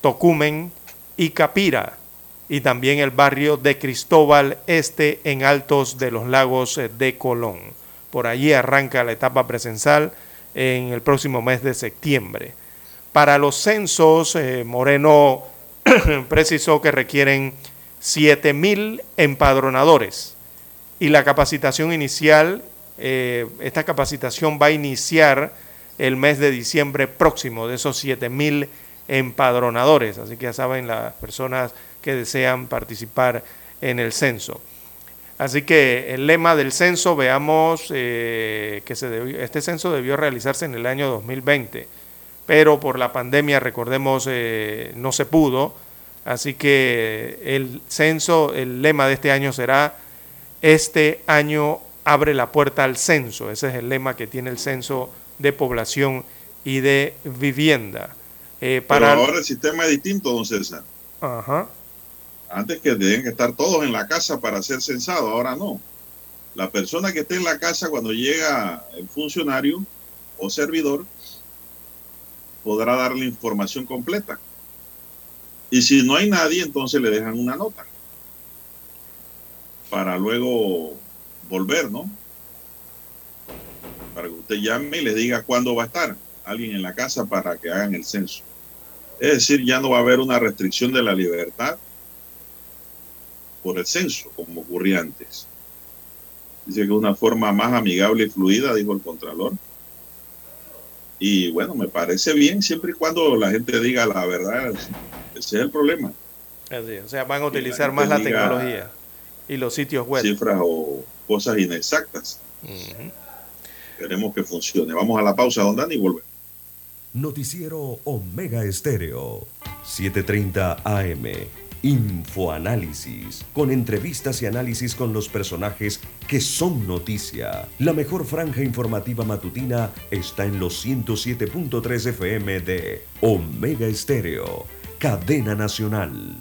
Tocumen y Capira, y también el barrio de Cristóbal Este en Altos de los Lagos de Colón. Por allí arranca la etapa precensal en el próximo mes de septiembre. Para los censos, eh, Moreno precisó que requieren 7.000 empadronadores y la capacitación inicial, eh, esta capacitación va a iniciar el mes de diciembre próximo de esos 7.000 empadronadores, así que ya saben las personas que desean participar en el censo. Así que el lema del censo, veamos eh, que se debió- este censo debió realizarse en el año 2020, pero por la pandemia, recordemos, eh, no se pudo. Así que el censo, el lema de este año será, este año abre la puerta al censo. Ese es el lema que tiene el censo de población y de vivienda. Eh, Pero ahora el sistema es distinto, don César. Ajá. Antes que deben estar todos en la casa para ser censado, ahora no. La persona que esté en la casa cuando llega el funcionario o servidor podrá dar la información completa. Y si no hay nadie, entonces le dejan una nota para luego volver, ¿no? Para que usted llame y le diga cuándo va a estar alguien en la casa para que hagan el censo. Es decir, ya no va a haber una restricción de la libertad por el censo, como ocurría antes. Dice que es una forma más amigable y fluida, dijo el Contralor. Y bueno, me parece bien siempre y cuando la gente diga la verdad. Ese es el problema. Así, o sea, van a utilizar más la diga tecnología y los sitios web. Cifras o cosas inexactas. Queremos que funcione. Vamos a la pausa, don Dani, y volvemos. Noticiero Omega Estéreo, 7:30 AM. Infoanálisis, con entrevistas y análisis con los personajes que son noticia. La mejor franja informativa matutina está en los 107.3 FM de Omega Estéreo, cadena nacional.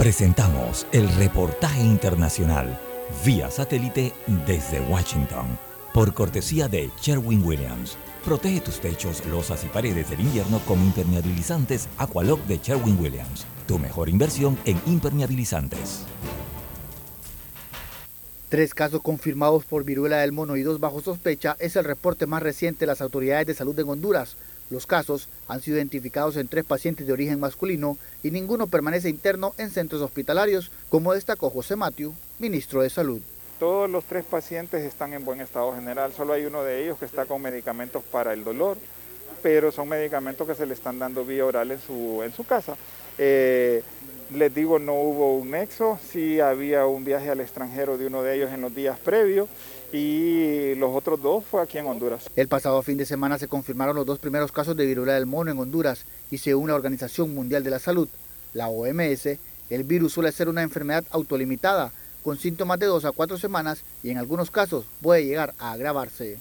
Presentamos el reportaje internacional vía satélite desde Washington, por cortesía de Sherwin Williams. Protege tus techos, losas y paredes del invierno con impermeabilizantes Aqualock de Sherwin Williams. Tu mejor inversión en impermeabilizantes. Tres casos confirmados por viruela del mono y dos bajo sospecha es el reporte más reciente de las autoridades de salud en Honduras. Los casos han sido identificados en tres pacientes de origen masculino y ninguno permanece interno en centros hospitalarios, como destacó José Matiu, ministro de Salud. Todos los tres pacientes están en buen estado general, solo hay uno de ellos que está con medicamentos para el dolor, pero son medicamentos que se le están dando vía oral en su, casa. Eh, les digo, no hubo un nexo, sí había un viaje al extranjero de uno de ellos en los días previos y los otros dos fue aquí en Honduras. El pasado fin de semana se confirmaron los dos primeros casos de viruela del mono en Honduras y según la Organización Mundial de la Salud, la OMS, el virus suele ser una enfermedad autolimitada con síntomas de dos a cuatro semanas y en algunos casos puede llegar a agravarse.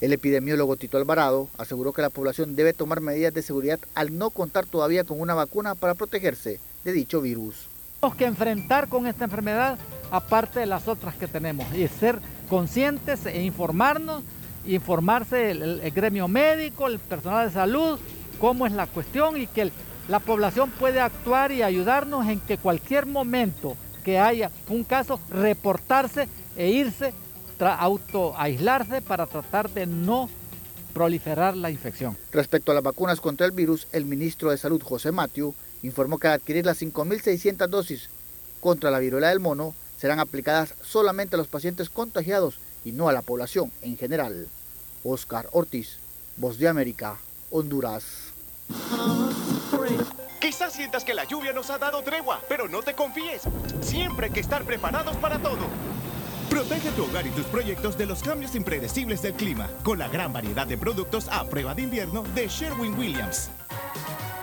El epidemiólogo Tito Alvarado aseguró que la población debe tomar medidas de seguridad al no contar todavía con una vacuna para protegerse de dicho virus. Tenemos que enfrentar con esta enfermedad aparte de las otras que tenemos y ser conscientes e informarnos, informarse el, gremio médico, el personal de salud, cómo es la cuestión y que la población puede actuar y ayudarnos en que cualquier momento que haya un caso, reportarse e irse, autoaislarse para tratar de no proliferar la infección. Respecto a las vacunas contra el virus, el ministro de Salud, José Matiu, informó que al adquirir las 5.600 dosis contra la viruela del mono, serán aplicadas solamente a los pacientes contagiados y no a la población en general. Oscar Ortiz, Voz de América, Honduras. Quizás sientas que la lluvia nos ha dado tregua, pero no te confíes. Siempre hay que estar preparados para todo. Protege tu hogar y tus proyectos de los cambios impredecibles del clima con la gran variedad de productos a prueba de invierno de Sherwin Williams.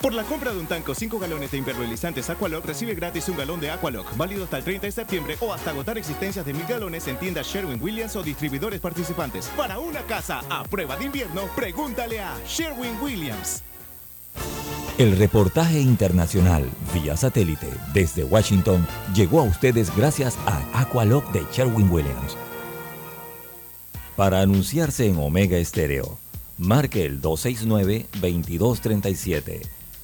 Por la compra de un tanco 5 galones de impermeabilizantes Aqualock, recibe gratis un galón de Aqualock, válido hasta el 30 de septiembre o hasta agotar existencias de mil galones en tiendas Sherwin Williams o distribuidores participantes. Para una casa a prueba de invierno, pregúntale a Sherwin Williams. El reportaje internacional vía satélite desde Washington llegó a ustedes gracias a Aqualock de Sherwin Williams. Para anunciarse en Omega Estéreo, marque el 269-2237.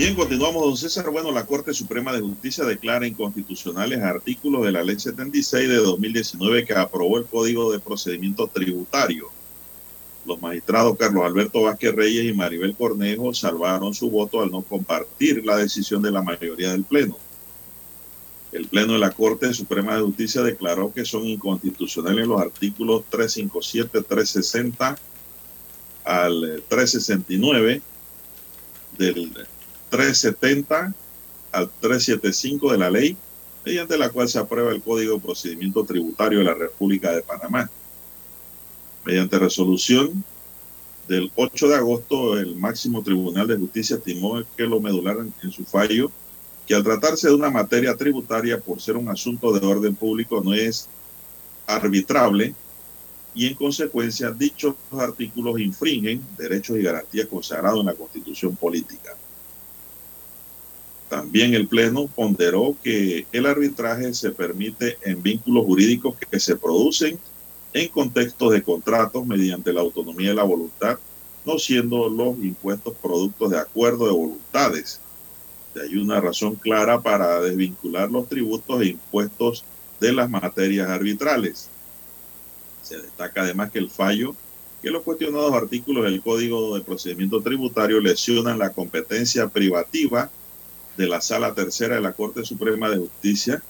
Bien, continuamos, don César. Bueno, la Corte Suprema de Justicia declara inconstitucionales artículos de la Ley 76 de 2019 que aprobó el Código de Procedimiento Tributario. Los magistrados Carlos Alberto Vázquez Reyes y Maribel Cornejo salvaron su voto al no compartir la decisión de la mayoría del Pleno. El Pleno de la Corte Suprema de Justicia declaró que son inconstitucionales los artículos 357, 360 al 369 del 370 al 375 de la ley, mediante la cual se aprueba el Código de Procedimiento Tributario de la República de Panamá. Mediante resolución del 8 de agosto, el máximo Tribunal de Justicia estimó que lo medular en su fallo que al tratarse de una materia tributaria por ser un asunto de orden público no es arbitrable y en consecuencia dichos artículos infringen derechos y garantías consagrados en la Constitución política. También el Pleno ponderó que el arbitraje se permite en vínculos jurídicos que se producen en contextos de contratos mediante la autonomía de la voluntad, no siendo los impuestos productos de acuerdo de voluntades. Hay una razón clara para desvincular los tributos e impuestos de las materias arbitrales. Se destaca además que el fallo que los cuestionados artículos del Código de Procedimiento Tributario lesionan la competencia privativa de la Sala Tercera de la Corte Suprema de Justicia,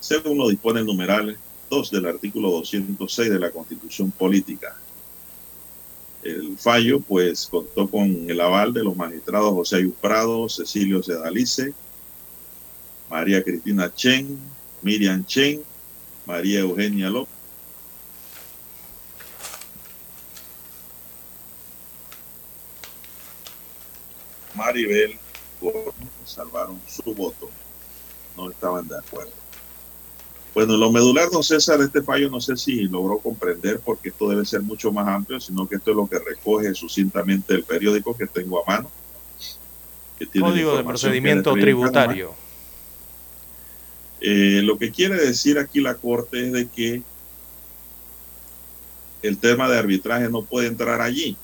según lo dispone el numeral 2 del artículo 206 de la Constitución Política. El fallo, pues, contó con el aval de los magistrados José Ayus Prado, Cecilio Sedalice, María Cristina Chen, Miriam Chen, María Eugenia López, Maribel salvaron su voto. No estaban de acuerdo. Bueno, lo medular, don César, de este fallo no sé si logró comprender porque esto debe ser mucho más amplio, sino que esto es lo que recoge sucintamente el periódico que tengo a mano. Que tiene Código de procedimiento tributario. Eh, lo que quiere decir aquí la Corte es de que el tema de arbitraje no puede entrar allí,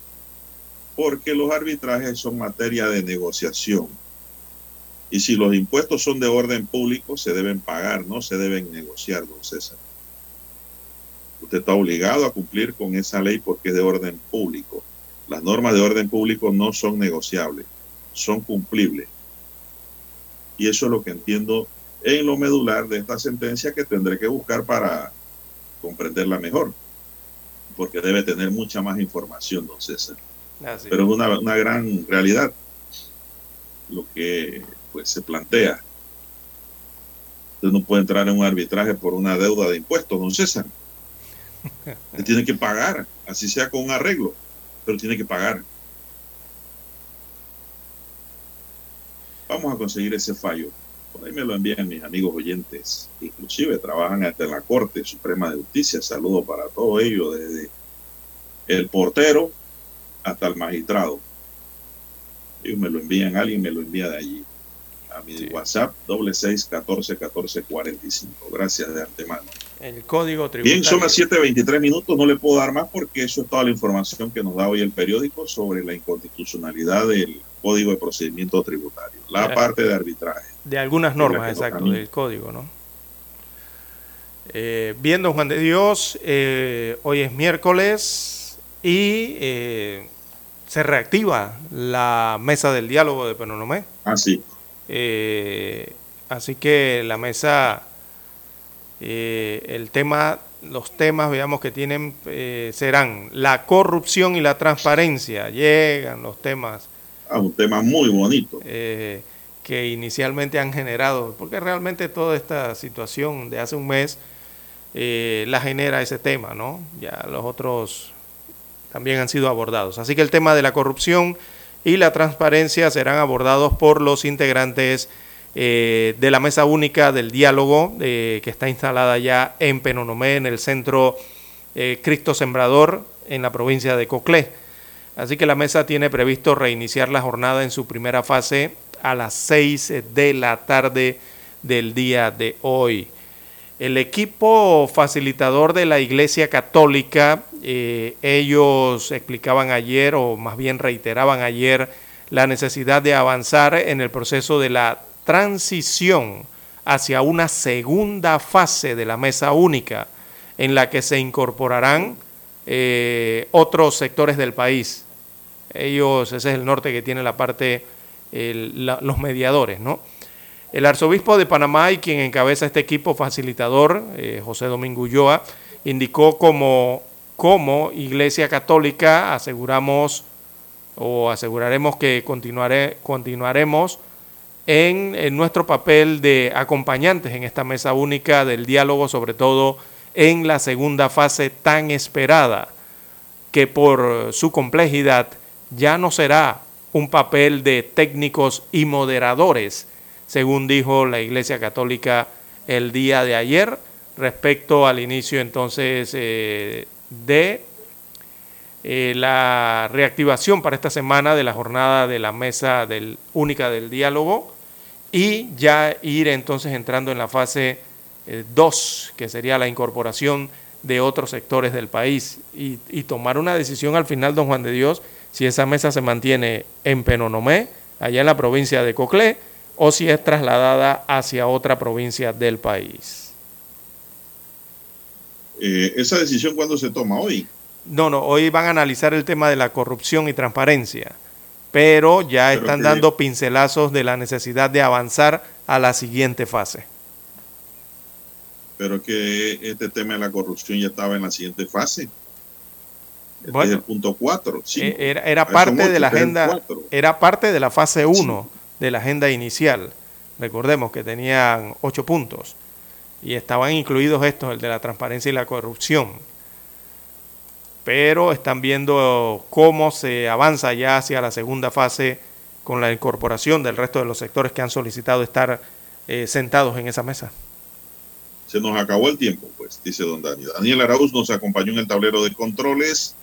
porque los arbitrajes son materia de negociación y si los impuestos son de orden público, se deben pagar, no se deben negociar, don César. Usted está obligado a cumplir con esa ley porque es de orden público. Las normas de orden público no son negociables, son cumplibles. Y eso es lo que entiendo en lo medular de esta sentencia que tendré que buscar para comprenderla mejor, porque debe tener mucha más información, don César. Pero es una, una gran realidad lo que pues se plantea. Usted no puede entrar en un arbitraje por una deuda de impuestos, don César. Tiene que pagar, así sea con un arreglo, pero tiene que pagar. Vamos a conseguir ese fallo. Por ahí me lo envían mis amigos oyentes, inclusive trabajan hasta en la Corte Suprema de Justicia. Saludo para todos ellos, desde el portero hasta el magistrado. Ellos me lo envían, alguien me lo envía de allí a mi WhatsApp, doble seis catorce catorce cuarenta y cinco. Gracias de antemano. El código tributario. Bien, son las 7.23 minutos, no le puedo dar más porque eso es toda la información que nos da hoy el periódico sobre la inconstitucionalidad del Código de Procedimiento Tributario, la parte de arbitraje. De algunas normas, exacto, del código, ¿no? Eh, bien, don Juan de Dios, eh, hoy es miércoles y eh, se reactiva la mesa del diálogo de Penonomé. Ah, sí. Eh, así que la mesa, eh, el tema, los temas, veamos que tienen, eh, serán la corrupción y la transparencia. Llegan los temas. Ah, un tema muy bonito. que inicialmente han generado, porque realmente toda esta situación de hace un mes la genera ese tema, ¿no? Ya los otros también han sido abordados. Así que el tema de la corrupción y la transparencia serán abordados por los integrantes eh, de la mesa única del diálogo eh, que está instalada ya en Penonomé, en el centro eh, Cristo Sembrador, en la provincia de Coclé. Así que la mesa tiene previsto reiniciar la jornada en su primera fase a las 6 de la tarde del día de hoy. El equipo facilitador de la Iglesia Católica, eh, ellos explicaban ayer, o más bien reiteraban ayer, la necesidad de avanzar en el proceso de la transición hacia una segunda fase de la mesa única, en la que se incorporarán eh, otros sectores del país. Ellos, ese es el norte que tiene la parte, los mediadores, ¿no? El arzobispo de Panamá y quien encabeza este equipo facilitador, eh, José Domingo Ulloa, indicó como, como Iglesia Católica aseguramos o aseguraremos que continuaré, continuaremos en, en, nuestro papel de acompañantes en esta mesa única del diálogo, sobre todo en la segunda fase tan esperada, que por su complejidad ya no será un papel de técnicos y moderadores, según dijo la Iglesia Católica el día de ayer, respecto al inicio entonces eh, de eh, la reactivación para esta semana de la jornada de la mesa del, única del diálogo y ya ir entonces entrando en la fase 2, que sería la incorporación de otros sectores del país y, y, tomar una decisión al final, don Juan de Dios, si esa mesa se mantiene en Penonomé, allá en la provincia de Coclé, o si es trasladada hacia otra provincia del país. Eh, ¿Esa decisión cuándo se toma hoy? No, no, hoy van a analizar el tema de la corrupción y transparencia, pero ya pero están que... dando pincelazos de la necesidad de avanzar a la siguiente fase. Pero que este tema de la corrupción ya estaba en la siguiente fase. Este bueno, es el punto 4. Era, era parte de la agenda, era parte de la fase 1 sí. de la agenda inicial. Recordemos que tenían ocho puntos y estaban incluidos estos, el de la transparencia y la corrupción. Pero están viendo cómo se avanza ya hacia la segunda fase con la incorporación del resto de los sectores que han solicitado estar eh, sentados en esa mesa. Se nos acabó el tiempo, pues, dice don Dani. Daniel Arauz nos acompañó en el tablero de controles.